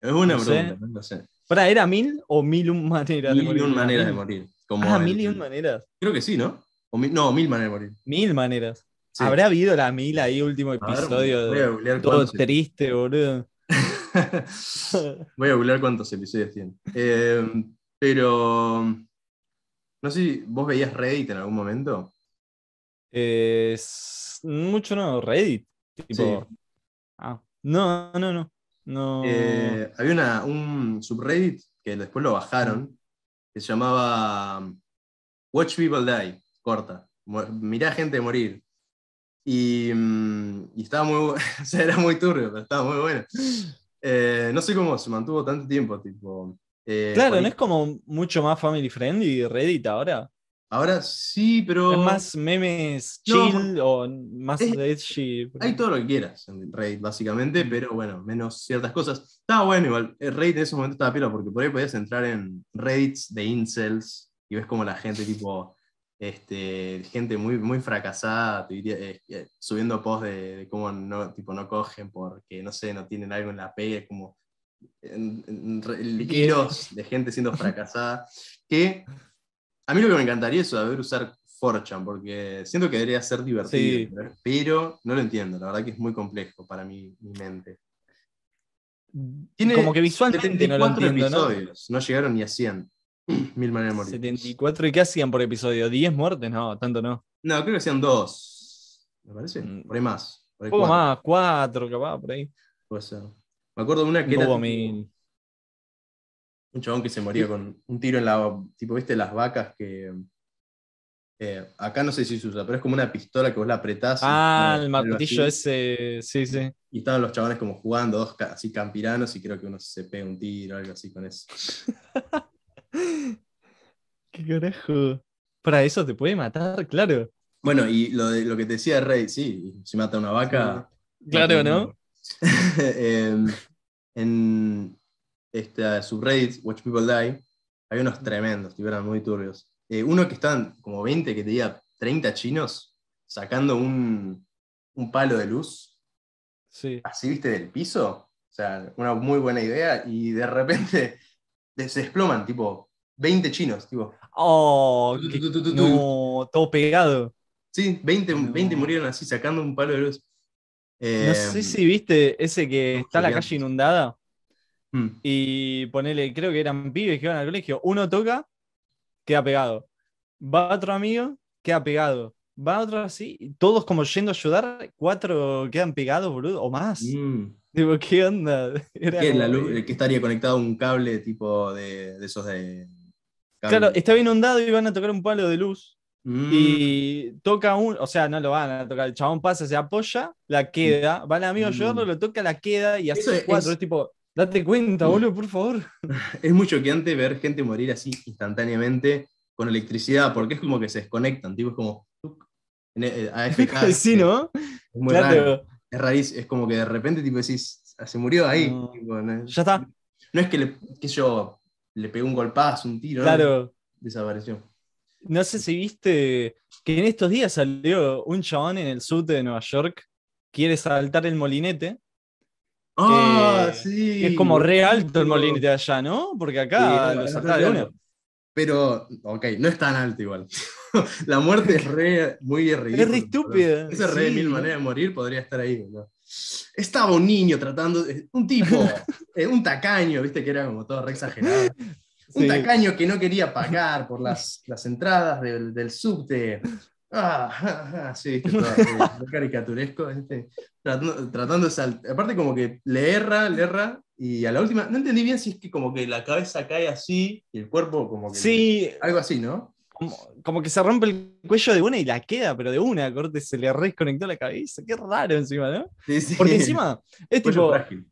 Es una pregunta, no sé. ¿era mil o mil un maneras de morir? Mil un maneras de morir. Como ah, mil y un maneras. Creo que sí, ¿no? no, mil maneras de morir. Mil maneras. ¿Habrá habido la mil ahí, último episodio? de, todo triste, boludo. voy a googlear cuántos episodios tiene. Eh, pero. No sé si vos veías Reddit en algún momento. mucho no, Reddit. Tipo, ah, no, no, no. No. Eh, había una, un subreddit que después lo bajaron, que se llamaba um, Watch People Die, corta. Mirá gente morir. Y, mm, y estaba muy, o sea, era muy turbio, pero estaba muy bueno. Eh, no sé cómo se mantuvo tanto tiempo, tipo. eh, claro, ¿no es como mucho más family friendly Reddit ahora? Ahora sí, pero. Es más memes No, chill o más es- edgy. Hay todo lo que quieras en Mm. básicamente, pero bueno, menos ciertas cosas. Estaba bueno igual. El Reddit en ese momento estaba pila porque por ahí podías entrar en Reddits de incels y ves como la gente, tipo, este, gente muy, muy fracasada, te diría, eh, eh, subiendo posts de, de cómo no, tipo, no cogen porque, no sé, no tienen algo en la pega, como en- en de gente siendo fracasada. Que a mí lo que me encantaría es saber usar 4chan, porque siento que debería ser divertido, Sí. pero- no lo entiendo, la verdad que es muy complejo para mi, mi mente. Tiene como que visualmente no lo 74 entiendo, episodios, ¿no? llegaron ni a 100. Mil maneras de morir. 74, ¿y qué hacían por episodio? ¿10 muertes? No, tanto no. No, creo que hacían dos, me parece, Mm. por ahí más. Por ahí poco cuatro, más, 4 capaz, por ahí. puede ser. Me acuerdo de una que No era hubo tipo- mil. Un chabón que se moría con un tiro en la. Tipo, ¿viste las vacas que. eh, acá no sé si se usa, pero es como una pistola que vos la apretás. Ah, el martillo ese, sí, sí. Y estaban los chabones como jugando, dos así campiranos, y creo que uno se pega un tiro, algo así con eso. ¿Qué carajo? Para eso te puede matar, claro. Bueno, y lo, de, lo que te decía de Rey, sí, si mata una vaca. Claro, ¿no? Em, en esta subreddit, Watch People Die, hay unos tremendos, eran muy turbios. Eh, uno que estaban como 20, que te diga 30 chinos, sacando un, un palo de luz, Sí. así, viste, del piso. O sea, una muy buena idea, y de repente se desploman, tipo, 20 chinos, tipo. Oh, Tu, tu, tu, no, todo pegado. Sí, 20, No. 20 murieron así, sacando un palo de luz. No Em, sé si viste ese que está la gigantes. calle inundada mm, y ponele, creo que eran pibes que iban al colegio. Uno toca, queda pegado. Va otro amigo, queda pegado. Va otro así, y todos como yendo a ayudar, cuatro quedan pegados, boludo, o más. mm. Digo, ¿qué onda? Era ¿Qué, la luz- ¿Qué estaría conectado a un cable tipo de, de esos de. Claro, estaba inundado y van a tocar un palo de luz. Mm, Y toca un, o sea, no lo van a tocar. El chabón pasa, se apoya, la queda. Va el amigo a Mm. ayudarlo, lo toca, la queda y es- cuatro. Es tipo, date cuenta, Mm. boludo, por favor. Es muy choqueante ver gente morir así instantáneamente con electricidad, porque es como que se desconectan, tipo, es como. eh, AFK, sí, ¿no? Es muy Claro. raro. Es rarísimo, es como que de repente tipo decís, "Ah, se murió ahí. No. tipo, no, Ya está. no es que le, que yo le pegué un golpazo, un tiro, ¿no? Claro. desapareció. No sé si viste que en estos días salió un chabón en el subte de Nueva York, quiere saltar el molinete. ¡Ah, Eh, sí! es como re alto el molinete allá, ¿no? Porque Sí, acá no, lo de re. Pero, ok, no es tan alto igual. la muerte es re, muy ridícula. Es re estúpida, Ese re de sí. mil maneras de morir podría estar ahí. ¿no? Estaba un niño tratando, de- un tipo, eh, un tacaño, viste que era como todo re exagerado. Un Sí. tacaño que no quería pagar por las, las entradas del, del subte. Ah, sí, todo, eh, re caricaturesco. ¿viste? Tratando, tratando de saltar. Aparte, como que le erra, le erra. Y a la última, no entendí bien si es que como que la cabeza cae así y el cuerpo como que. Sí, Algo así, ¿no? como, como que se rompe el cuello de una y la queda, pero de una, corte, se le desconectó la cabeza. Qué raro encima, ¿no? Sí, sí. Porque encima es tipo, frágil.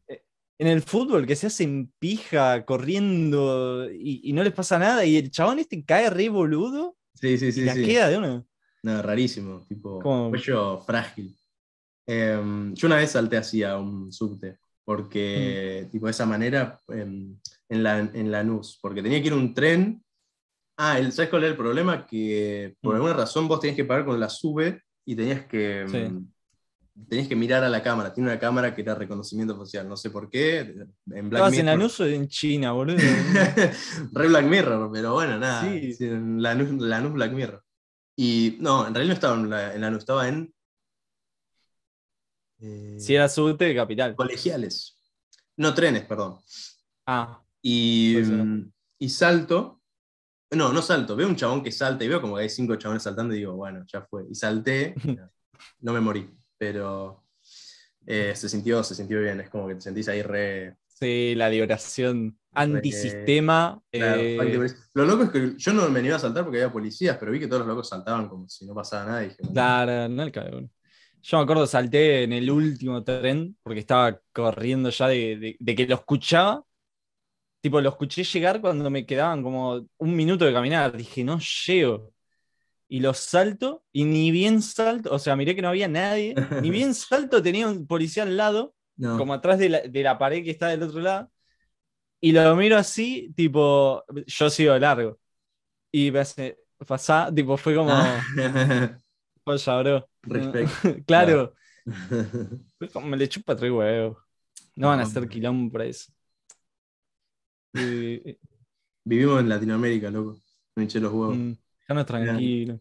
en el fútbol que se hacen pija corriendo y, y no les pasa nada y el chabón este cae re boludo Sí, sí, y sí. la sí. queda de una. No, rarísimo, tipo ¿Cómo? cuello frágil. Em, yo una vez salté así a un subte, porque Mm. tipo de esa manera em, en, la, en Lanús, porque tenía que ir un tren. Ah, el, ¿sabes cuál era el problema? Que por Mm. alguna razón vos tenías que pagar con la sube y tenías que, Sí. em, tenías que mirar a la cámara. Tiene una cámara que era reconocimiento facial, no sé por qué. En Black Estabas en Mirror. Lanús o en China, boludo. Re Black Mirror, pero bueno, nada. Sí. sí, en Lanús, Lanús Black Mirror. Y no, en realidad no estaba en, la, en Lanús, estaba en. eh, si era subte de capital. Colegiales. No, trenes, perdón. Ah, Y, mm, y salto. No, no salto. Veo un chabón que salta y veo como que hay cinco chabones saltando y digo, bueno, ya fue. Y salté. no me morí. Pero. eh, se, sintió, se sintió bien. Es como que te sentís ahí re. Sí, la de oración antisistema. Eh, lo loco es que yo no me iba a saltar porque había policías, pero vi que todos los locos saltaban como si no pasaba nada. Y claro, no el cabrón. Yo me acuerdo, salté en el último tren porque estaba corriendo ya de, que lo escuchaba. Tipo, lo escuché llegar cuando me quedaban como un minuto de caminar. Dije, no llego. Y lo salto, y ni bien salto, o sea, miré que no había nadie, ni bien salto tenía un policía al lado, como atrás de la, de la pared que está del otro lado. Y lo miro así, tipo, yo sigo largo. Y me hace, pasá, tipo, fue como. Pues bro. claro. me le chupa tres huevos. No van a hacer quilombo para eso. Vivimos en Latinoamérica, loco. Me eché los huevos. Mm, no tranquilo.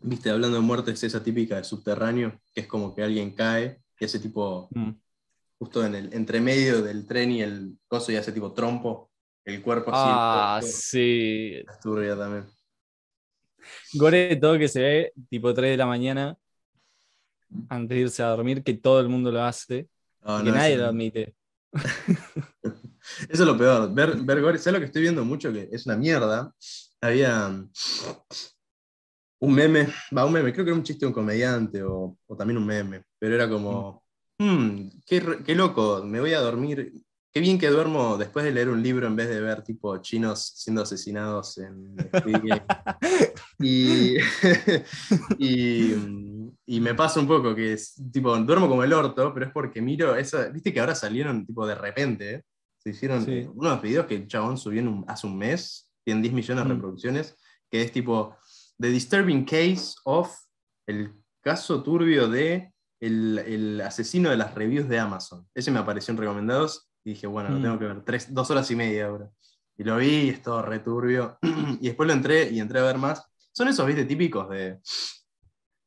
Viste, hablando de muertes, esa típica de subterráneo, que es como que alguien cae y ese tipo, mm. Justo en el entremedio del tren y el coso, y hace tipo trompo, el cuerpo así. Ah, sí. También. Gore, todo que se ve tipo 3 de la mañana antes de irse a dormir, que todo el mundo lo hace, que nadie lo admite. Eso es lo peor. Ver, ver Gore, ¿sabes lo que estoy viendo mucho? Que es una mierda. Había um, un meme, va, un meme, creo que era un chiste de un comediante o, también un meme, pero era como, hmm, qué, qué, loco, me voy a dormir. Qué bien que duermo después de leer un libro en vez de ver tipo chinos siendo asesinados en y, y, me pasa un poco que es tipo, duermo como el orto, pero es porque miro eso, viste que ahora salieron tipo de repente, se hicieron unos videos que el chabón subió hace un mes, tienen 10 millones de mm. reproducciones, que es tipo The Disturbing Case of el caso turbio de el, el asesino de las reviews de Amazon. Ese me apareció en recomendados y dije, bueno, lo mm. tengo que ver. Tres, dos horas y media ahora. Y lo vi y es todo returbio. y después lo entré y entré a ver más. Son esos, viste, típicos de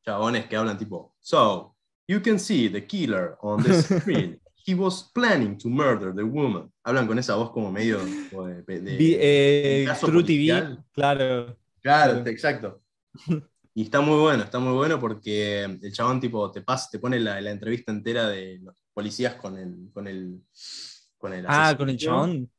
chabones que hablan tipo, So, you can see the killer on the screen. He was planning to murder the woman. Hablan con esa voz como medio de, de, eh, True TV, claro. Claro, exacto. Y está muy bueno, está muy bueno porque el chabón tipo te pasa, te pone la, la entrevista entera de los policías con el, con el ah, con el chabón.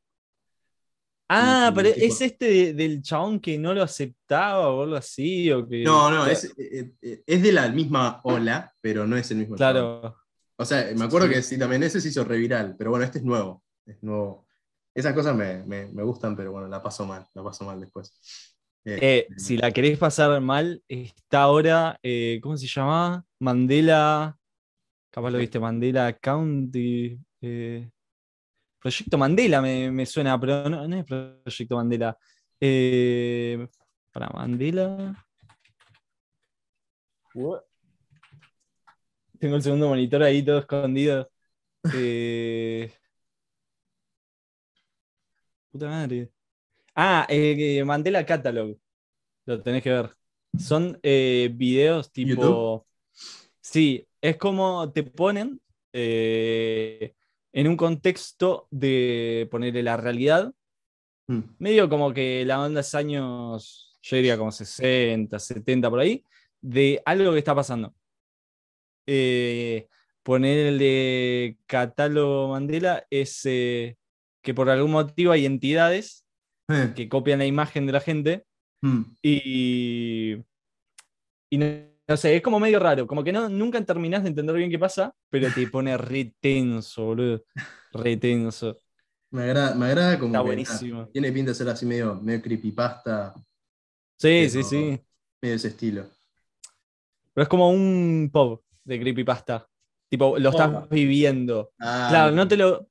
Ah, pero es este del chabón que no lo aceptaba o algo así. O que... No, no, es, eh, eh, es, de la misma ola, pero no es el mismo claro. O sea, me acuerdo que sí, también ese se hizo reviral, pero bueno, este es nuevo. Es nuevo. Esas cosas me, me, me gustan, pero bueno, la paso mal, la paso mal después. Eh, si la querés pasar mal, está ahora, ¿cómo se llama? Mandela, capaz lo viste, Mandela County. Proyecto Mandela me, suena, pero no, es Proyecto Mandela. Eh, para Mandela. Tengo el segundo monitor ahí todo escondido. Eh, puta madre. Ah, eh, Mandela Catalog. Lo tenés que ver. Son videos tipo. Sí, es como te ponen en un contexto de ponerle la realidad, mm. medio como que la onda es años, yo diría como 60, 70 por ahí, de algo que está pasando. Eh, ponerle catálogo Mandela es eh, que por algún motivo hay entidades eh. que copian la imagen de la gente mm. y, y no sé, es como medio raro, como que no, nunca terminás de entender bien qué pasa, pero te pone re tenso, boludo. Re tenso. Me agrada, me agrada como. Está buenísimo. tiene pinta de ser así medio, medio creepypasta. Sí, sí, sí. Medio ese estilo. Pero es como un pop de creepypasta. Tipo, lo estás viviendo. Ah, claro, no te lo,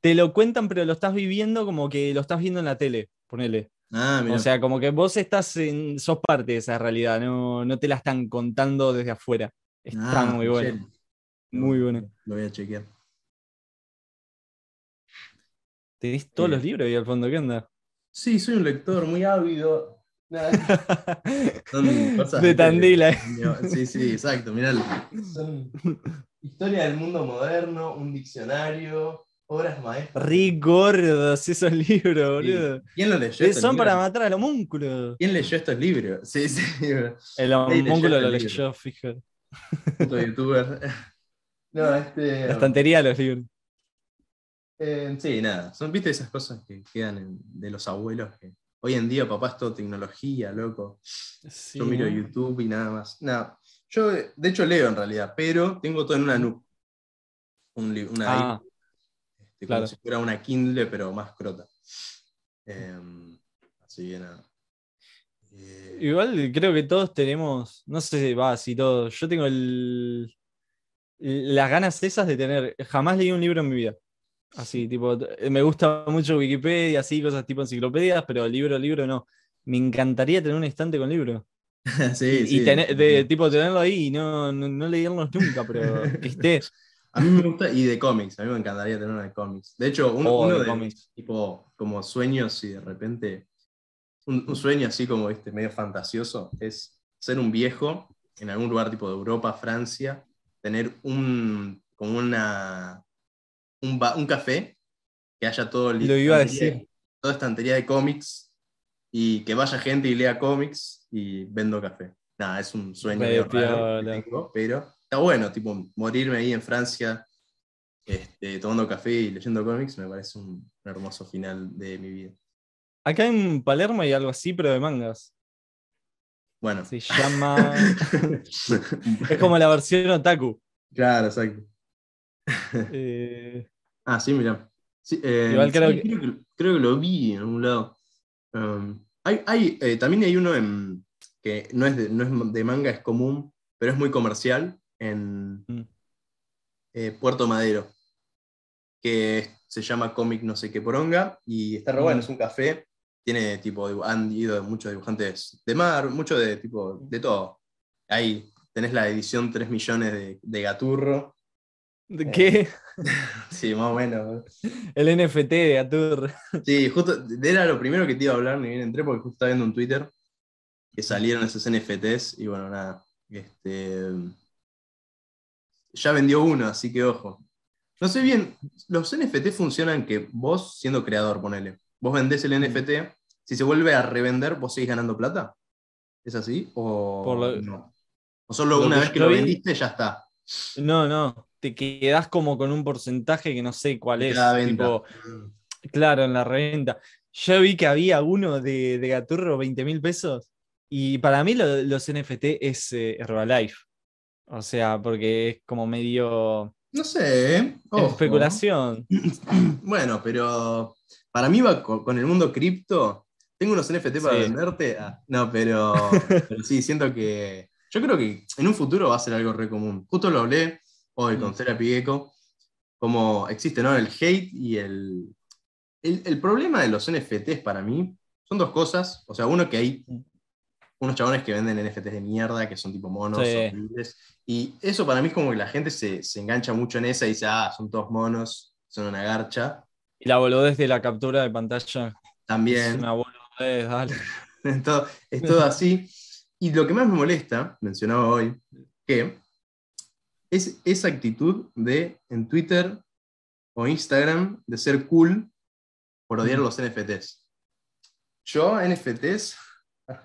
te lo cuentan, pero lo estás viviendo como que lo estás viendo en la tele, ponele. Ah, o sea, como que vos estás en, sos parte de esa realidad, no, no te la están contando desde afuera. Está ah, muy bueno. Muy bueno. Lo voy a chequear. ¿Te diste todos los libros ahí al fondo? ¿Qué onda? Sí, soy un lector muy ávido. de Tandila. Sí, sí, exacto. Mirá, son historia del mundo moderno, un diccionario, Obras maestras. Re gordos esos libros, boludo. ¿Quién los leyó? Son para matar al homúnculo. ¿Quién leyó estos libros? Sí, sí. El homúnculo lo leyó, fíjate. Puto youtuber. No, este. La estantería de los libros. Eh, sí, nada. Son, viste, esas cosas que quedan de los abuelos que hoy en día, papá, es todo tecnología, loco. yo miro YouTube y nada más. Nada. Yo, de hecho, leo en realidad, pero tengo todo en una nube. una ah, este, Como si fuera una Kindle, pero más crota. Em, así que nada. Eh, Igual creo que todos tenemos, no sé si va así todo. Yo tengo el, las ganas esas de tener. Jamás leí un libro en mi vida. Así, tipo, me gusta mucho Wikipedia, así, cosas tipo enciclopedias, pero libro, libro no. Me encantaría tener un estante con libros. sí, y, de, tipo tenerlo ahí y no, no, leerlos nunca, pero que esté. A mí me gusta, y de cómics, a mí me encantaría tener una de cómics. De hecho, uno, oh, de, cómics. tipo, como sueños y de repente, un, sueño así como este, medio fantasioso, es ser un viejo en algún lugar tipo de Europa, Francia, tener un, como una, un, café, que haya todo. Lo iba a decir. Toda estantería de cómics y que vaya gente y lea cómics y vendo café. Nada, es un sueño pero está bueno, tipo, morirme ahí en Francia este, tomando café y leyendo cómics me parece un, hermoso final de mi vida. Acá en Palermo hay algo así, pero de mangas. Bueno. Se llama. es como la versión otaku. Claro, exacto. Eh, ah, sí, mira. Eh, Igual creo, que... Creo, que... lo vi en algún lado. Um, hay, eh, también hay uno en, que no es, de, no es de manga, es común, pero es muy comercial en mm. Puerto Madero, que se llama Cómic no sé qué poronga, y está re bueno, mm. es un café, tiene tipo, han ido muchos dibujantes de mar, mucho de tipo, de todo. Ahí tenés la edición 3 millones de, de Gaturro, ¿De eh, qué? Sí, más o menos. El NFT de Atur. Sí, justo, era lo primero que te iba a hablar, ni bien entré porque justo estaba viendo un Twitter que salieron esos NFTs y bueno, nada. Este, ya vendió uno, así que ojo. No sé bien, los NFT funcionan que vos, siendo creador, ponele, vos vendés el NFT, si se vuelve a revender, vos seguís ganando plata. ¿Es así? ¿O, no? ¿O solo una vez que lo vendiste ya está? No, no te quedas como con un porcentaje que no sé cuál es. claro, en la reventa. Yo vi que había uno de, de Gaturro, 20 mil pesos. Y para mí los NFT es eh, Herbalife. O sea, porque es como medio. No sé, ¿eh? especulación. Bueno, pero para mí va con, el mundo cripto. Tengo unos NFT para venderte. Ah, no, pero, pero, sí, siento que. Yo creo que en un futuro va a ser algo re común. Justo lo hablé hoy con Serapi Gecko, como existe ¿no? el hate y el, el, problema de los NFTs para mí son dos cosas. O sea, uno que hay unos chabones que venden NFTs de mierda, que son tipo monos, y eso para mí es como que la gente se, engancha mucho en esa y dice, ah, son todos monos, son una garcha. Y la boludez de la captura de pantalla. También. Es una boludez, dale. es, todo, es todo así. Y lo que más me molesta, mencionaba hoy, que es esa actitud de en Twitter o Instagram de ser cool por odiar los NFTs. Yo, NFTs,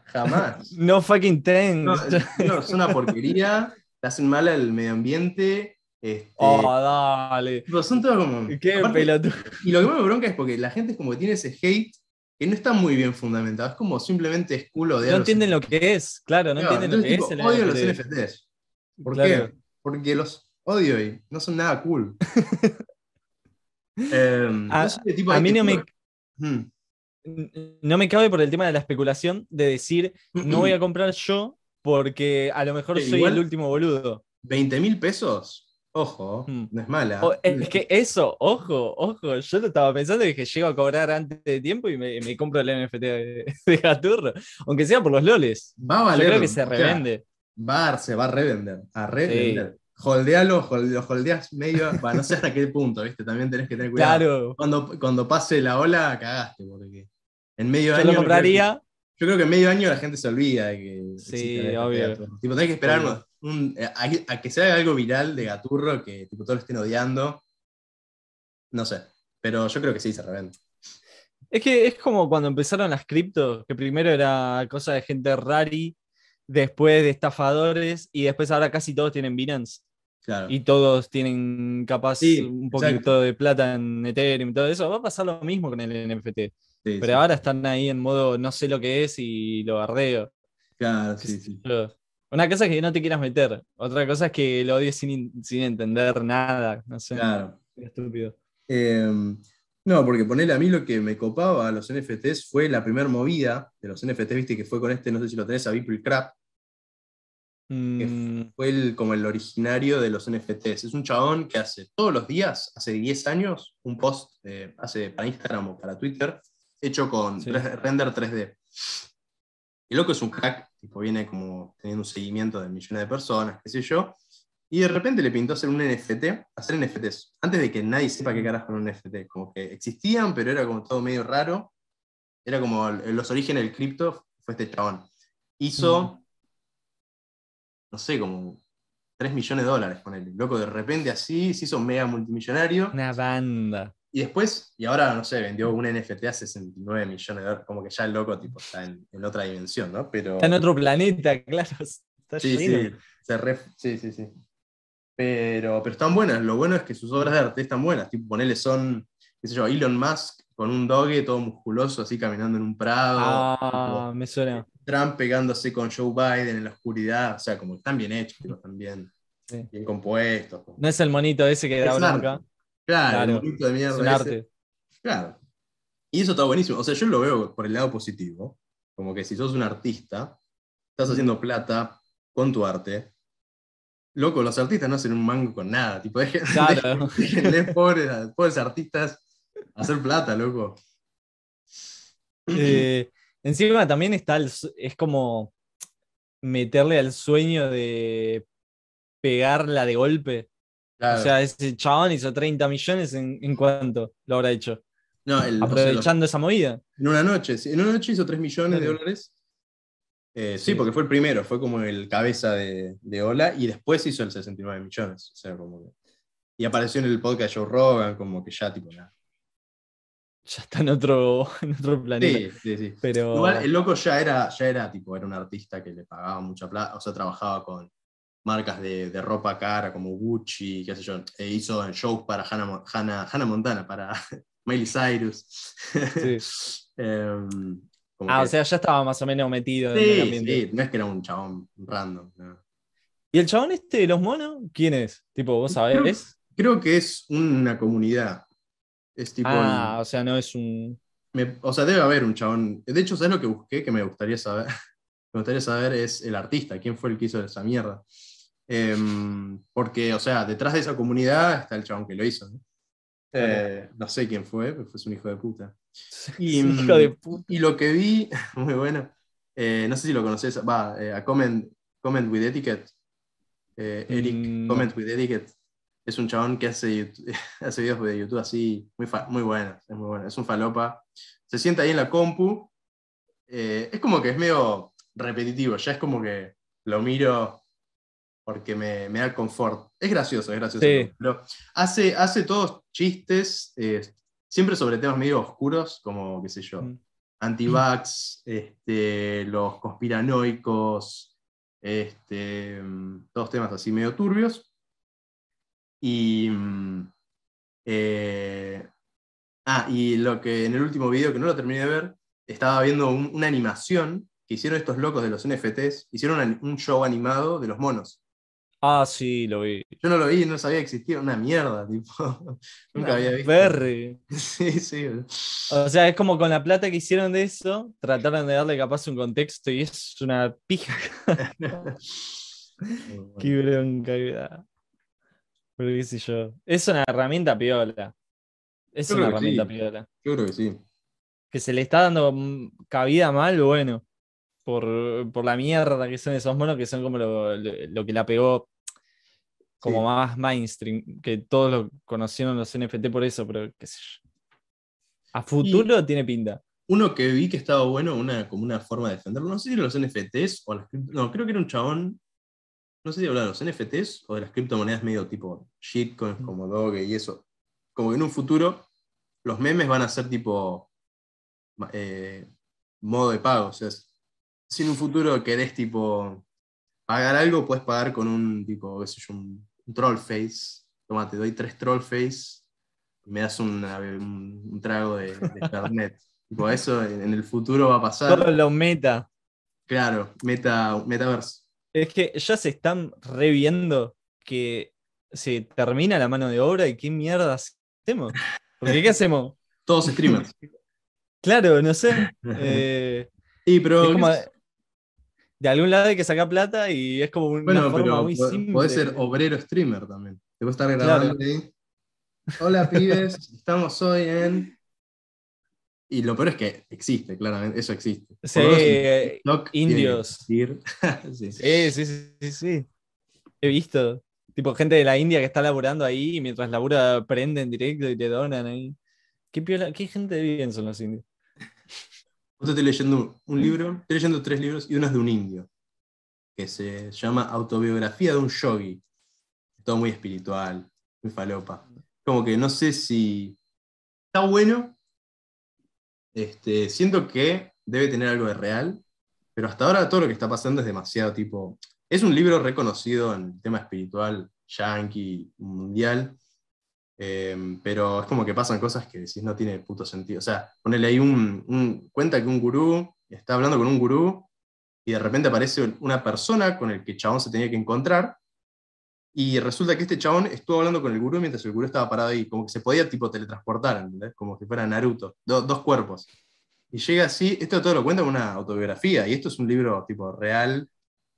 jamás. No fucking ten. No, es una porquería, le hacen mal al medio ambiente. Este, oh, dale. son todos como. Qué pelotudo. Y lo que más me bronca es porque la gente es como que tiene ese hate que no está muy bien fundamentado. Es como simplemente es cool odiar. No entienden lo que es, claro, no entienden lo que es. El odio los NFTs. ¿Por qué? porque los odio y no son nada cool. Em, a, mí no me, hmm. No me cabe por el tema de la especulación de decir no voy a comprar yo porque a lo mejor soy el último boludo. 20 mil pesos, ojo, hmm. no es mala. es que eso, ojo, ojo, yo lo estaba pensando y que llego a cobrar antes de tiempo y me, compro el NFT de, Gaturro, aunque sea por los loles. Va a valer. Yo creo que se revende va, se va a revender. A revender. Holdealo, lo holdeas medio, no sé hasta qué punto, ¿viste? También tenés que tener cuidado. Claro. Cuando, cuando pase la ola, cagaste, porque en medio año. Lo compraría. yo creo que en medio año la gente se olvida de que. Sí, obvio. Tipo, tenés que esperar eh, a, que se haga algo viral de Gaturro, que tipo, todos lo estén odiando. No sé. Pero yo creo que sí se revende. Es que es como cuando empezaron las criptos, que primero era cosa de gente rari, después de estafadores y después ahora casi todos tienen Binance. y todos tienen capaz un poquito de plata en Ethereum y todo eso, va a pasar lo mismo con el NFT. Pero ahora están ahí en modo no sé lo que es y lo bardeo. Claro, sí, sí. Una cosa es que no te quieras meter, otra cosa es que lo odies sin, entender nada, no sé. Claro. Estúpido. Em, no, porque ponerle a mí lo que me copaba a los NFTs fue la primera movida de los NFTs, viste, que fue con este, no sé si lo tenés, a Beeple Crap, Mm. fue el, como el originario de los NFTs. Es un chabón que hace todos los días, hace 10 años, un post, eh, hace para Instagram o para Twitter, hecho con render 3D. El loco es un hack, tipo, viene como teniendo un seguimiento de millones de personas, qué sé yo, y de repente le pintó hacer un NFT, hacer NFTs, antes de que nadie sepa qué carajo era un NFT. Como que existían, pero era como todo medio raro. Era como los orígenes del cripto, fue este chabón. Hizo no sé, como 3 millones de dólares con él. Loco, de repente así se hizo mega multimillonario. Una banda. Y después, y ahora, no sé, vendió un NFT a 69 millones de dólares. Como que ya el loco tipo, está en, otra dimensión, ¿no? Pero... Está en otro planeta, claro. Está sí, sí, sí, sí, sí. Pero, pero están buenas. Lo bueno es que sus obras de arte están buenas. Tipo, ponerle son, qué sé yo, Elon Musk con un doge todo musculoso, así caminando en un prado. Ah, me suena. Trump pegándose con Joe Biden en la oscuridad, o sea, como están bien hechos, están bien, bien compuestos. No es el monito ese que da bronca. Claro, el monito de mierda. Es un arte. Claro. Y eso está buenísimo. O sea, yo lo veo por el lado positivo. Como que si sos un artista, estás haciendo plata con tu arte. Loco, los artistas no hacen un mango con nada. Tipo, dejen, claro. pobres, pobres artistas hacer plata, loco. Eh, Encima también está, es como meterle al sueño de pegarla de golpe. O sea, ese chabón hizo 30 millones en, en cuánto lo habrá hecho. No, Aprovechando esa movida. En una noche, en una noche hizo 3 millones de dólares. Eh, sí. porque fue el primero, fue como el cabeza de, de, Ola y después hizo el 69 millones. O sea, como y apareció en el podcast Joe Rogan, como que ya, tipo, nada ya está en otro, en otro planeta. Sí, sí, sí. Pero... Igual el loco ya era, ya era tipo, era un artista que le pagaba mucha plata, o sea, trabajaba con marcas de, de ropa cara como Gucci, qué sé yo, e hizo shows para Hannah, Hannah, Hannah Montana, para Miley Cyrus. Sí. Em, ah, o sea, ya estaba más o menos metido sí, en el ambiente. Sí, no es que era un chabón random. ¿Y el chabón este de los monos? ¿Quién es? Tipo, ¿vos sabés? creo que es una comunidad. Es tipo. Ah, o sea, no es un. o sea, debe haber un chabón. De hecho, ¿sabes lo que busqué? Que me gustaría saber. me gustaría saber es el artista, quién fue el que hizo esa mierda. Em, porque, o sea, detrás de esa comunidad está el chabón que lo hizo. ¿no? Eh, sé quién fue, pero fue un hijo de puta. Y, hijo de puta. y lo que vi, muy bueno, eh, no sé si lo conoces, va, eh, a comment, comment with Etiquette. Eric, mm, Comment with Etiquette es un chabón que hace, hace videos de YouTube así, muy, muy buenos, es muy bueno, es un falopa. Se sienta ahí en la compu, eh, es como que es medio repetitivo, ya es como que lo miro porque me, me da confort. Es gracioso, es gracioso. Pero hace, hace todos chistes, eh, siempre sobre temas medio oscuros, como, qué sé yo, mm. anti-vax, este, los conspiranoicos, este, todos temas así medio turbios. Y. Mm, eh, ah, y lo que en el último video, que no lo terminé de ver, estaba viendo una animación que hicieron estos locos de los NFTs. Hicieron un show animado de los monos. Ah, sí, lo vi. Yo no lo vi, no sabía que existía una mierda, tipo. Nunca había visto. Berry. Sí, sí. O sea, es como con la plata que hicieron de eso, trataron de darle capaz un contexto y es una pija. Qué bronca. Pero qué sé yo. Es una herramienta piola. Es una herramienta piola. Yo creo que sí. Que se le está dando cabida mal, bueno. Por, la mierda que son esos monos, que son como lo, que la pegó como más mainstream, que todos lo conocieron los NFT por eso, pero qué sé yo. A futuro tiene pinta. Uno que vi que estaba bueno, una, como una forma de defenderlo, no sé si eran los NFTs o las No, creo que era un chabón no sé si hablar de los NFTs o de las criptomonedas medio tipo shitcoins mm. como Doge y eso. Como que en un futuro los memes van a ser tipo eh, modo de pago. O sea, si en un futuro querés tipo pagar algo, puedes pagar con un tipo, qué sé yo, un troll face. Toma, te doy tres troll face y me das un, trago de, de tipo, eso en el futuro va a pasar. Todo lo meta. Claro, meta, metaverse. Es que ya se están reviendo que se termina la mano de obra y qué mierda hacemos. Porque ¿qué hacemos? Todos streamers. claro, no sé. Eh, y pero de algún lado hay que sacar plata y es como una bueno, forma muy simple. Podés ser obrero streamer también. Te puedes estar grabando ahí. Hola pibes, estamos hoy en. Y lo peor es que existe, claramente, eso existe. Sí, indios. sí. sí, sí, sí, sí. He visto. Tipo, gente de la India que está laburando ahí y mientras labura prenden directo y te donan ahí. ¿Qué, qué gente de bien son los indios? Estoy leyendo un libro, estoy leyendo tres libros y uno es de un indio, que se llama Autobiografía de un yogi. Todo muy espiritual, muy falopa. Como que no sé si está bueno. Este, siento que debe tener algo de real, pero hasta ahora todo lo que está pasando es demasiado tipo. Es un libro reconocido en el tema espiritual, yankee, mundial, Em, pero es como que pasan cosas que decís no tiene puto sentido. O sea, ponele ahí un, cuenta que un gurú está hablando con un gurú y de repente aparece una persona con el que el chabón se tenía que encontrar y resulta que este chabón estuvo hablando con el gurú mientras el gurú estaba parado ahí, como que se podía tipo teletransportar, ¿entendés? Como si fuera Naruto, dos cuerpos. Y llega así, esto todo lo cuenta en una autobiografía, y esto es un libro tipo real.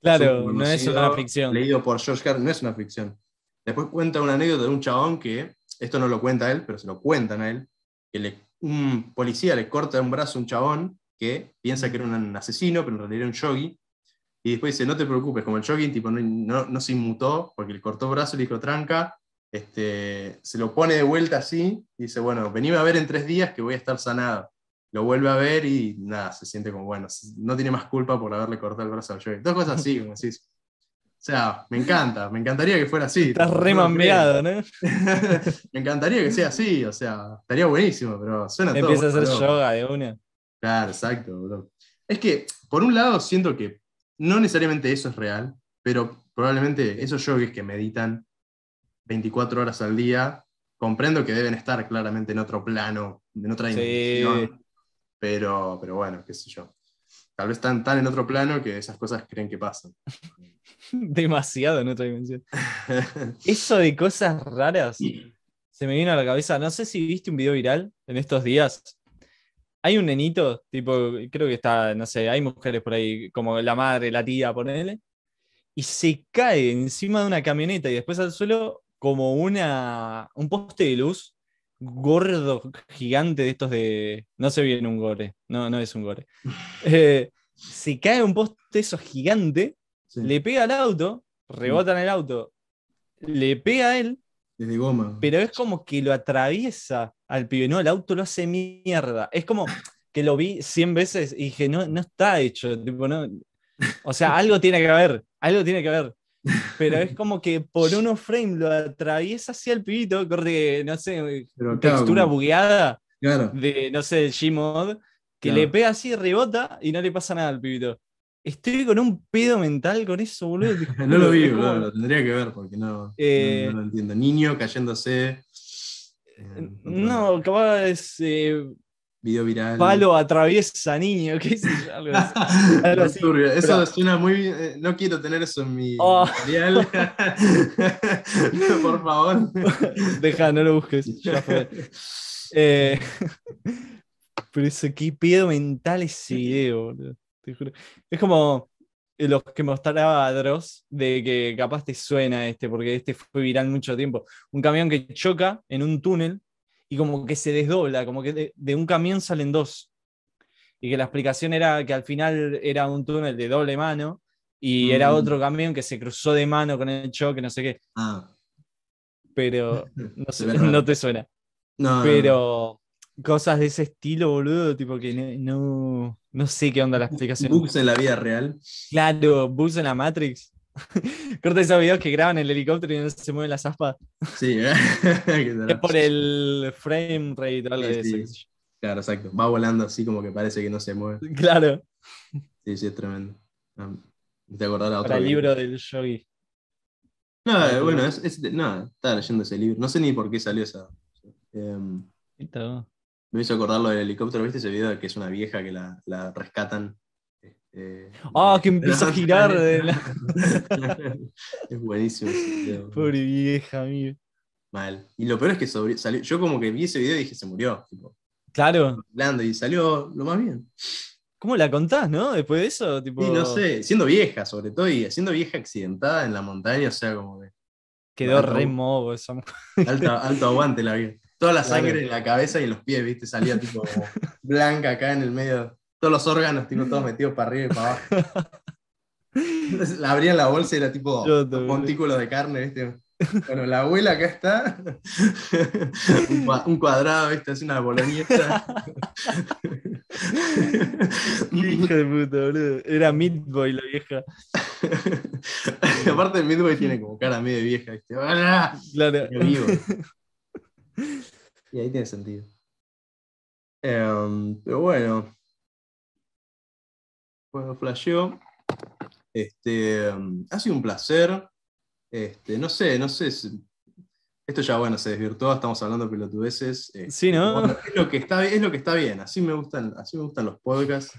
Claro, no es una ficción. Leído por George Carlin, no es una ficción. Después cuenta una anécdota de un chabón que esto no lo cuenta él, pero se lo cuentan a él, que un policía le corta un brazo a un chabón que piensa que era un asesino, pero en realidad era un yogi, y después dice, no te preocupes, como el yogi tipo, no, se inmutó porque le cortó brazo y le dijo, tranca, este, se lo pone de vuelta así, dice, bueno, venime a ver en tres días que voy a estar sanado. Lo vuelve a ver y nada, se siente como, bueno, no tiene más culpa por haberle cortado el brazo al yogi. Dos cosas así, como decís. O sea, me encanta, me encantaría que fuera así. Estás remambeado, ¿no? me encantaría que sea así, o sea, estaría buenísimo, pero suena todo. Empieza a hacer yoga de una. Claro, exacto, bro. Es que, por un lado, siento que no necesariamente eso es real, pero probablemente esos yogis que meditan 24 horas al día, comprendo que deben estar claramente en otro plano, en otra dimensión. Pero, pero bueno, qué sé yo. Tal vez están tan en otro plano que esas cosas creen que pasan. Demasiado en otra dimensión. Eso de cosas raras se me vino a la cabeza. No sé si viste un video viral en estos días. Hay un nenito, tipo, creo que está, no sé, hay mujeres por ahí, como la madre, la tía, ponele, y se cae encima de una camioneta y después al suelo como una, un poste de luz gordo gigante de estos de. No se viene un gore, no, no es un gore. Eh, se cae un poste eso gigante, le pega al auto, rebota en el auto, le pega a él. Desde goma. Pero es como que lo atraviesa al pibe. No, el auto lo hace mierda. Es como que lo vi 100 veces y dije, no, no está hecho. Tipo, no. O sea, algo tiene que haber. Algo tiene que haber pero es como que por unos frames lo atraviesa hacia el pibito, corte, no sé, textura bugueada de, no sé, Gmod, que le pega así, rebota y no le pasa nada al pibito. Estoy con un pedo mental con eso, boludo. no lo vi, lo tendría que ver porque no, eh, no, lo entiendo. Niño cayéndose. no, capaz es eh, Video viral. Palo atraviesa niño, qué sé yo, Eso suena muy. Eh, no quiero tener eso en mi oh. material. Por favor. Deja, no lo busques. Ya fue. Eh, pero eso, qué pedo mental ese video, boludo. Es como los que mostraba Dross de que capaz te suena este, porque este fue viral mucho tiempo. Un camión que choca en un túnel y como que se desdobla, como que de, un camión salen dos. Y que la explicación era que al final era un túnel de doble mano y era mm. otro camión que se cruzó de mano con el choque, no sé qué. Ah. Pero no, sé, no te suena. No, Pero cosas de ese estilo, boludo, tipo que no, no, sé qué onda la explicación. Bugs en la vida real. Claro, bugs en la Matrix. Corta esos videos que graban el helicóptero y no se mueven las aspas. Sí, es por el frame rate o algo de eso. Claro, exacto. Va volando así como que parece que no se mueve. Claro. Sí, sí, es tremendo. Te acordás la otra. el libro del yogi. No, bueno, es, no, estaba leyendo ese libro. No sé ni por qué salió esa. Em, me hizo acordar lo del helicóptero, ¿viste ese video de que es una vieja que la, la rescatan? Este, ah, que empieza a girar. es buenísimo. Pobre vieja, amigo. Mal. Y lo peor es que salió. Yo como que vi ese video y dije, se murió. claro. y salió lo más bien. ¿Cómo la contás, no? Después de eso, tipo... Sí, no sé, siendo vieja sobre todo, y siendo vieja accidentada en la montaña, o sea, como que... Quedó re mogo esa alto, alto aguante la vida. Toda la sangre en la cabeza y en los pies, ¿viste? Salía tipo blanca acá en el medio. Todos los órganos, tipo, todos metidos para arriba y para abajo. la abrían la bolsa y era tipo montículo de carne, ¿viste? Bueno, la abuela acá está. un cuadrado, ¿viste? Es una boloñesa. Hijo de puta, boludo. Era Midboy la vieja. Aparte, Midboy tiene como cara medio vieja, ¿viste? Claro. Y ahí tiene sentido. Em, pero bueno. Bueno, flasheó. Este, em, ha sido un placer. Este, no sé, no sé. Esto ya, bueno, se desvirtuó, estamos hablando de pelotudeces. Este, sí, ¿no? es, lo que está, es lo que está bien, así me gustan, así me gustan los podcasts.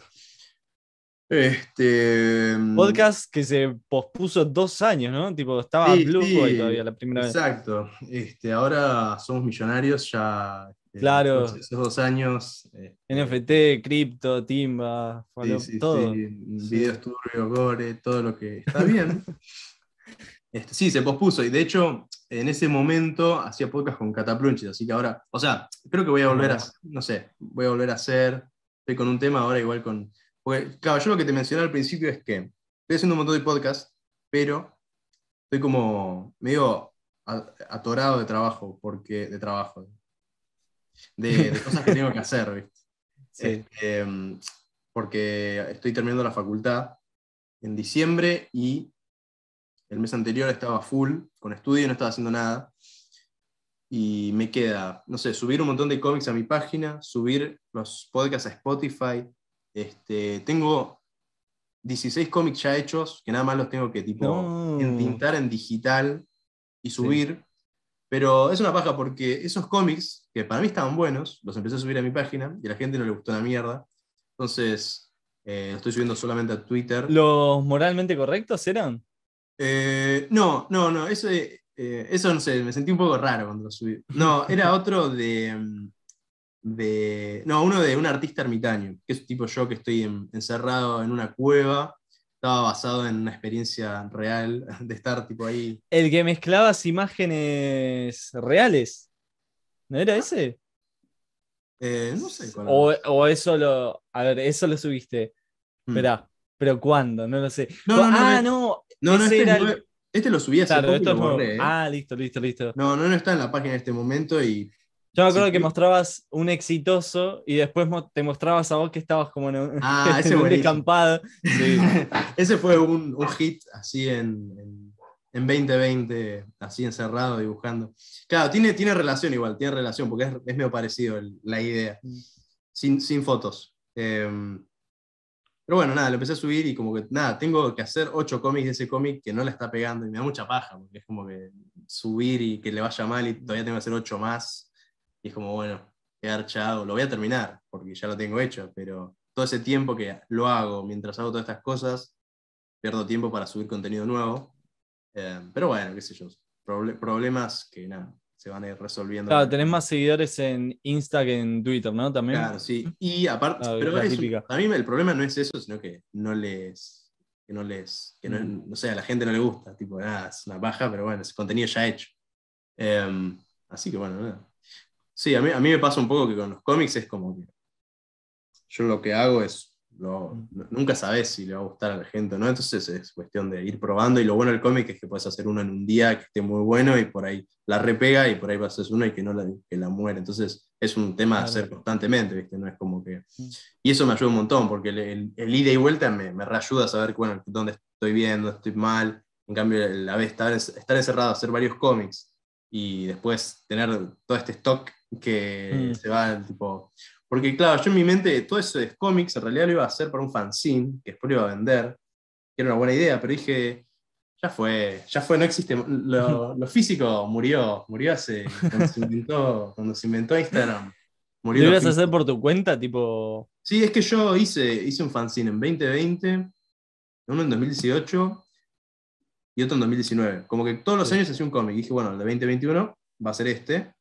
Este. Podcast que se pospuso dos años, ¿no? Tipo, estaba Blue todavía la primera vez. Exacto. Este, ahora somos millonarios ya. Este, claro. Esos dos años. NFT, cripto, timba, todo. Sí, video estudio, gore, todo lo que está bien. Este, sí, se pospuso y de hecho en ese momento hacía podcast con Cataplunchis, así que ahora, o sea, creo que voy a volver a, no sé, voy a volver a hacer, estoy con un tema ahora igual con, porque claro, yo lo que te mencioné al principio es que estoy haciendo un montón de podcasts, pero estoy como medio atorado de trabajo, porque, de trabajo, de, cosas que tengo que hacer, ¿viste? Este, porque estoy terminando la facultad en diciembre y el mes anterior estaba full con estudio y no estaba haciendo nada. Y me queda, no sé, subir un montón de cómics a mi página, subir los podcasts a Spotify. Este, tengo 16 cómics ya hechos, que nada más los tengo que tipo pintar en digital y subir. Pero es una paja porque esos cómics, que para mí estaban buenos, los empecé a subir a mi página y a la gente no le gustó la mierda. Entonces, eh, estoy subiendo solamente a Twitter. ¿Los moralmente correctos eran? Eh, no, no, no, eso, eh, eso no sé, me sentí un poco raro cuando lo subí. No, era otro de, mm, de, No, uno de un artista ermitaño, que es tipo yo que estoy encerrado en una cueva. Estaba basado en una experiencia real de estar tipo ahí. El que mezclabas imágenes reales. ¿No era ese? Eh, no sé. O, eso lo. A ver, eso lo subiste. Hmm. Pero ¿cuándo? No lo sé. ah, no, no, no, este, este, lo subí hace ¿eh? Ah, listo, listo, listo. No, no, no está en la página en este momento y. Yo me acuerdo que mostrabas un exitoso y después te mostrabas a vos que estabas como en un, ah, ese ese fue un, un, hit así en, en, 2020, así encerrado dibujando. Claro, tiene, tiene relación igual, tiene relación porque es, es medio parecido la idea. Mm. Sin, sin fotos. Eh, pero bueno, nada, lo empecé a subir y como que, nada, tengo que hacer ocho cómics de ese cómic que no la está pegando y me da mucha paja, porque es como que subir y que le vaya mal y todavía tengo que hacer ocho más. Y es como, bueno, quedar chado, lo voy a terminar, porque ya lo tengo hecho, pero todo ese tiempo que lo hago mientras hago todas estas cosas, pierdo tiempo para subir contenido nuevo. Eh, pero bueno, qué sé yo, problemas que nada, se van a ir resolviendo. Claro, tenés más seguidores en Insta que en Twitter, ¿no? También. Claro, sí. Y aparte, pero a mí el problema no es eso, sino que no les, que no les, que no, mm. sé, a la gente no le gusta, tipo, nada, es una baja, pero bueno, es contenido ya hecho. Em, así que bueno, nada. Sí, a mí, a mí me pasa un poco que con los cómics es como que yo lo que hago es nunca sabes si le va a gustar a la gente o no, entonces es cuestión de ir probando y lo bueno del cómic es que puedes hacer uno en un día que esté muy bueno y por ahí la repega y por ahí vas a hacer uno y que no la, que la muere, entonces es un tema a hacer constantemente, ¿viste? No es como que... Mm. Y eso me ayuda un montón porque el, el, ida y vuelta me, me reayuda a saber bueno, dónde estoy viendo, estoy mal, en cambio la vez estar, estar encerrado, hacer varios cómics y después tener todo este stock que mm. se va tipo porque, claro, yo en mi mente todo eso de cómics en realidad lo iba a hacer para un fanzine, que después lo iba a vender, que era una buena idea, pero dije, Ya fue, ya fue, no existe. Lo, físico murió, murió hace. Cuando se inventó, cuando se inventó Instagram. Murió ¿Lo ibas a hacer por tu cuenta? Tipo. Sí, es que yo hice, hice un fanzine en 2020, uno en 2018 y otro en 2019. Como que todos los años hacía un cómic. Dije, bueno, el de 2021 va a ser este.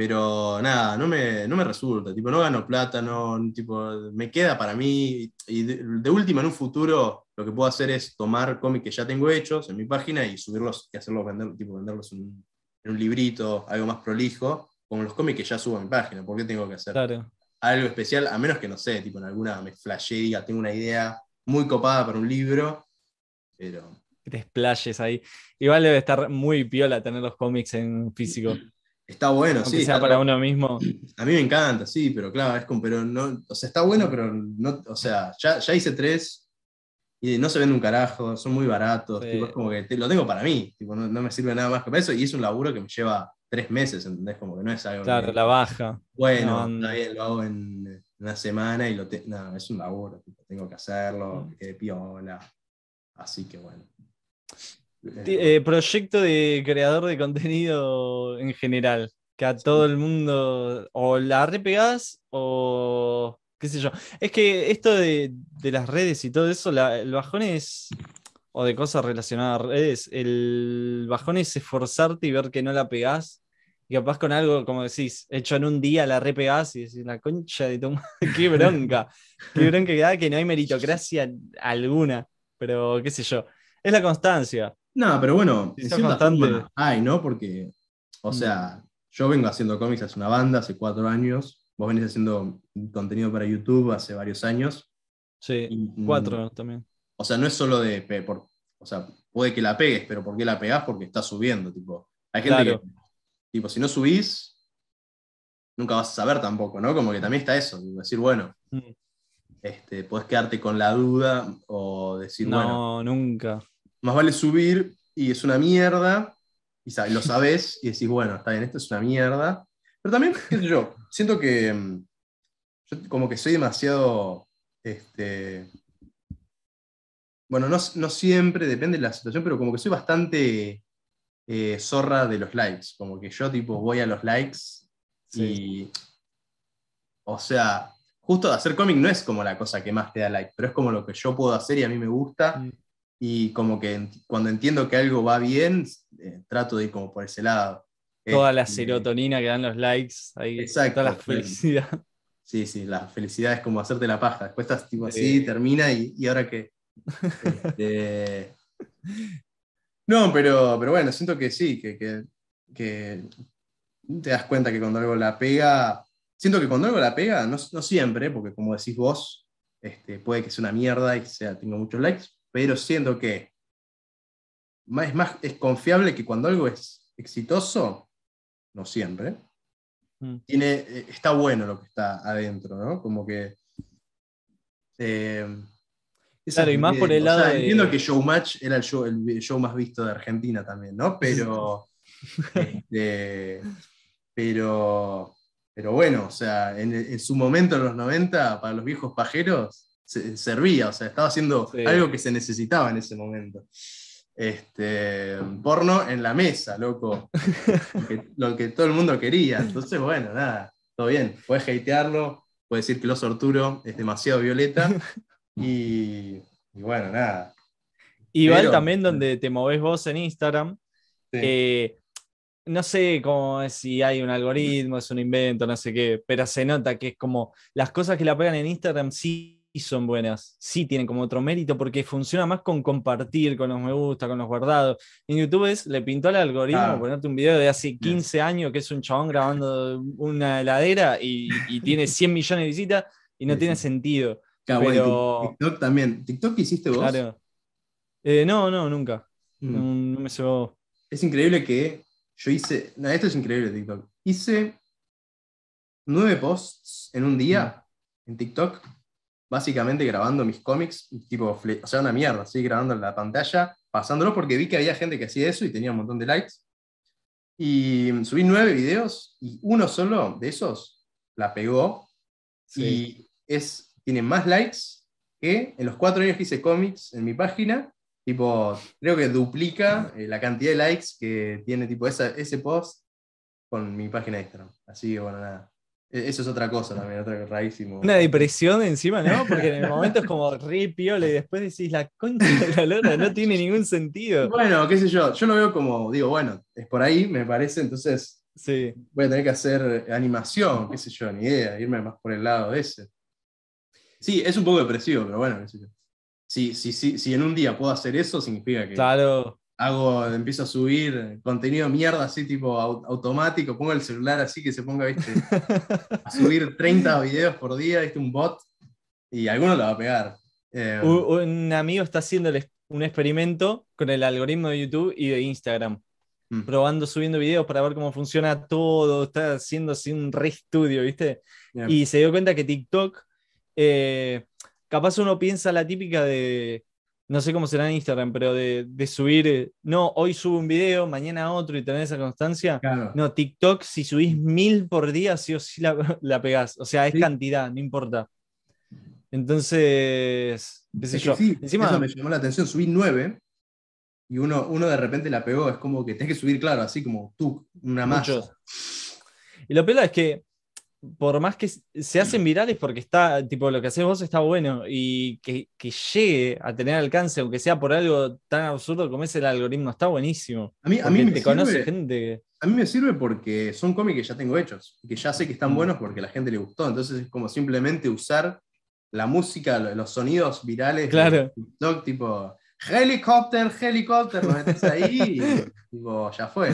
Pero nada, no me, no me resulta. Tipo, no gano plata, no, tipo, me queda para mí. Y de, última, en un futuro, lo que puedo hacer es tomar cómics que ya tengo hechos en mi página y subirlos y hacerlos vender, tipo, venderlos en, un librito, algo más prolijo, con los cómics que ya subo a mi página. ¿Por qué tengo que hacer algo especial? A menos que no sé, tipo, en alguna me flashé y diga, tengo una idea muy copada para un libro, pero que te explayes ahí. Igual debe estar muy piola tener los cómics en físico. Está bueno, sí. sea para uno mismo. A mí me encanta, sí, pero claro, es como, pero no, o sea, está bueno, pero no, o sea, ya, ya hice tres y no se vende un carajo, son muy baratos, es como que lo tengo para mí, tipo, no, me sirve nada más que para eso y es un laburo que me lleva tres meses, ¿entendés? Como que no es algo. Claro, la baja. Bueno, está bien, lo hago en una semana y lo tengo. No, es un laburo, tengo que hacerlo, mm. que quede piola. Así que bueno. Eh, proyecto de creador de contenido en general, que a todo el mundo o la repegas o qué sé yo. Es que esto de, las redes y todo eso, el bajón es, o de cosas relacionadas a redes, el bajón es esforzarte y ver que no la pegás. Y capaz con algo, como decís, hecho en un día la repegás y decís, la concha de tu qué bronca, qué bronca que da que no hay meritocracia alguna, pero qué sé yo. Es la constancia. No, pero bueno, bastante hay, ¿no? Porque, o sea, yo vengo haciendo cómics hace una banda, hace cuatro años. Vos venís haciendo contenido para YouTube hace varios años. Sí, mm, cuatro también. O sea, no es solo de. Por, o sea, puede que la pegues, pero ¿por qué la pegás? Porque está subiendo. Tipo, hay gente que. Tipo, si no subís, nunca vas a saber tampoco, ¿no? Como que también está eso. Decir, bueno, mm. este, podés quedarte con la duda o decir, no, bueno. No, nunca más vale subir y es una mierda, y lo sabes y decís, bueno, está bien, esto es una mierda. Pero también, qué sé yo, siento que mm, yo como que soy demasiado, este, bueno, no, siempre, depende de la situación, pero como que soy bastante eh, zorra de los likes, como que yo tipo voy a los likes y, o sea, justo hacer cómic no es como la cosa que más te da like, pero es como lo que yo puedo hacer y a mí me gusta. Y como que cuando entiendo que algo va bien, eh, trato de ir como por ese lado. Toda la este, serotonina que dan los likes, ahí, exacto, toda la felicidad. Sí, sí, la felicidad es como hacerte la paja. Después estás tipo así, termina y, y ahora qué. Este, no, pero, pero bueno, siento que sí, que, que, que, te das cuenta que cuando algo la pega, siento que cuando algo la pega, no, no siempre, porque como decís vos, este, puede que sea una mierda y que sea, tengo muchos likes, pero siento que es más es confiable que cuando algo es exitoso, no siempre, mm. tiene, eh, está bueno lo que está adentro, ¿no? Como que... Eh, claro, y más por el lado de... Entiendo que Showmatch era el show, el show más visto de Argentina también, ¿no? Pero... Este, pero... Pero bueno, o sea, en, en, su momento, en los 90, para los viejos pajeros, servía, o sea, estaba haciendo algo que se necesitaba en ese momento. Este, porno en la mesa, loco. lo, que, todo el mundo quería. Entonces, bueno, nada, todo bien. Puedes hatearlo, puedes decir que los Arturo es demasiado violeta. Y, bueno, nada. Igual también donde te moves vos en Instagram. Eh, no sé cómo si hay un algoritmo, es un invento, no sé qué, pero se nota que es como las cosas que la pegan en Instagram sí son buenas, sí tienen como otro mérito porque funciona más con compartir, con los me gusta, con los guardados. En YouTube es, le pintó al algoritmo ponerte un video de hace 15 años que es un chabón grabando una heladera y, tiene 100 millones de visitas y no tiene sentido. pero... TikTok también. ¿TikTok hiciste vos? Claro. Eh, no, no, nunca. Mm. No, me llevó. Es increíble que yo hice. No, esto es increíble TikTok. Hice nueve posts en un día mm. en TikTok básicamente grabando mis cómics, tipo, o sea, una mierda, así grabando en la pantalla, pasándolo porque vi que había gente que hacía eso y tenía un montón de likes. Y subí nueve videos y uno solo de esos la pegó y es, tiene más likes que en los cuatro años que hice cómics en mi página Tipo, creo que duplica eh, la cantidad de likes que tiene tipo ese post con mi página de Instagram. Así que bueno, nada. E, eso es otra cosa también, otra rarísimo. Una depresión encima, ¿no? Porque en el momento es como re piola y después decís, la concha de la lora no tiene ningún sentido. Bueno, qué sé yo, yo lo veo como, digo, bueno, es por ahí, me parece, entonces sí. voy a tener que hacer animación, qué sé yo, ni idea, irme más por el lado ese. Sí, es un poco depresivo, pero bueno, qué sé yo. Si, si, si, si en un día puedo hacer eso, significa que claro hago, empiezo a subir contenido mierda así tipo automático, pongo el celular así que se ponga, viste, a subir 30 videos por día, viste, un bot, y alguno lo va a pegar. Eh, un, amigo está haciendo un experimento con el algoritmo de YouTube y de Instagram. Mm. Probando, subiendo videos para ver cómo funciona todo, está haciendo así un reestudio, ¿viste? Y se dio cuenta que TikTok, eh, capaz uno piensa la típica de, no sé cómo será en Instagram, pero de, subir, eh, no, hoy subo un video, mañana otro y tener esa constancia. No, TikTok, si subís mil por día, sí o sí la, la pegás. O sea, es cantidad, no importa. Entonces, Sí, Encima, eso me llamó la atención, subí nueve y uno, uno de repente la pegó. Es como que tenés que subir, claro, así como tú, una masa. Y lo peor es que por más que se hacen virales porque está, tipo, lo que haces vos está bueno y que, llegue a tener alcance, aunque sea por algo tan absurdo como es el algoritmo, está buenísimo. A mí, a mí me te conoce gente. A mí me sirve porque son cómics que ya tengo hechos, que ya sé que están mm. buenos porque a la gente le gustó. Entonces es como simplemente usar la música, los sonidos virales claro. de TikTok, tipo helicóptero, helicóptero, lo metes ahí y tipo, ya fue.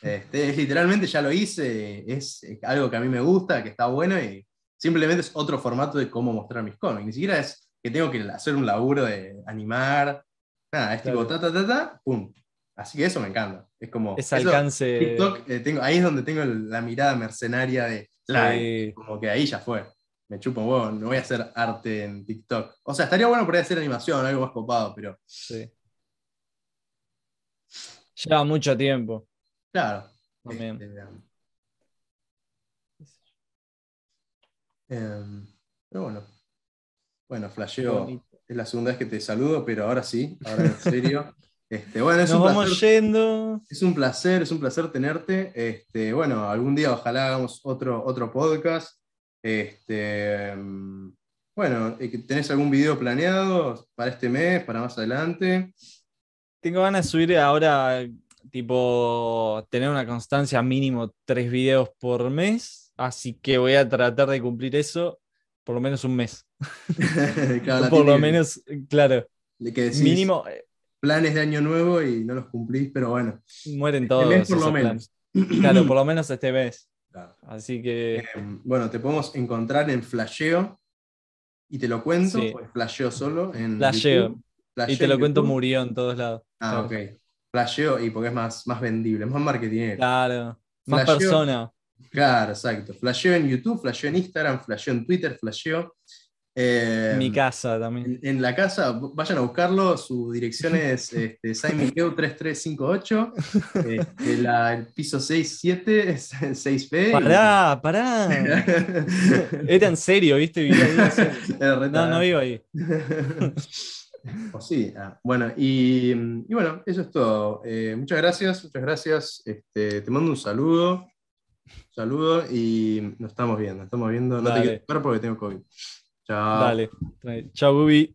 Este, literalmente ya lo hice, es algo que a mí me gusta, que está bueno y simplemente es otro formato de cómo mostrar mis cómics. Ni siquiera es que tengo que hacer un laburo de animar, nada, es tipo ta ta ta ta, pum. Así que eso me encanta. Es como. Ese alcance. TikTok, eh, tengo, ahí es donde tengo la mirada mercenaria de. Como que ahí ya fue. Me chupo un huevo, no voy a hacer arte en TikTok. O sea, estaría bueno por hacer animación, algo más copado, pero. Sí. Lleva mucho tiempo. Claro. Este, em, pero bueno. Bueno, flasheo. Es la segunda vez que te saludo, pero ahora sí, ahora en serio. Este, bueno, es Nos un vamos placer, yendo. Es un placer, es un placer tenerte. Este, bueno, algún día ojalá hagamos otro, otro podcast. Este, em, bueno, ¿tenés algún video planeado para este mes, para más adelante? Tengo ganas de subir ahora tipo tener una constancia mínimo tres videos por mes, así que voy a tratar de cumplir eso por lo menos un mes. por lo menos, claro. Que mínimo. Eh, planes de año nuevo y no los cumplís, pero bueno. Mueren este todos. por lo menos. Claro, por lo menos este mes. Así que. Eh, bueno, te podemos encontrar en Flasheo y te lo cuento, Flasheo solo en. Flasheo. y te lo cuento murió en todos lados. Ah, ok flasheo y porque es más, más vendible, más marketing. Claro, más persona. Claro, exacto. Flasheo en YouTube, flasheo en Instagram, flasheo en Twitter, flasheo. Eh, mi casa también. En, la casa, vayan a buscarlo. Su dirección es este, 3358. Este, el piso 67, 6P. Pará, pará. Era en serio, ¿viste? no, no vivo ahí. Sí. Ah, bueno, y, bueno, eso es todo. Eh, muchas gracias, muchas gracias. Este, te mando un saludo. saludo y nos estamos viendo. Estamos viendo. No te quiero porque tengo COVID. Chao. Dale. Chao, Gubi.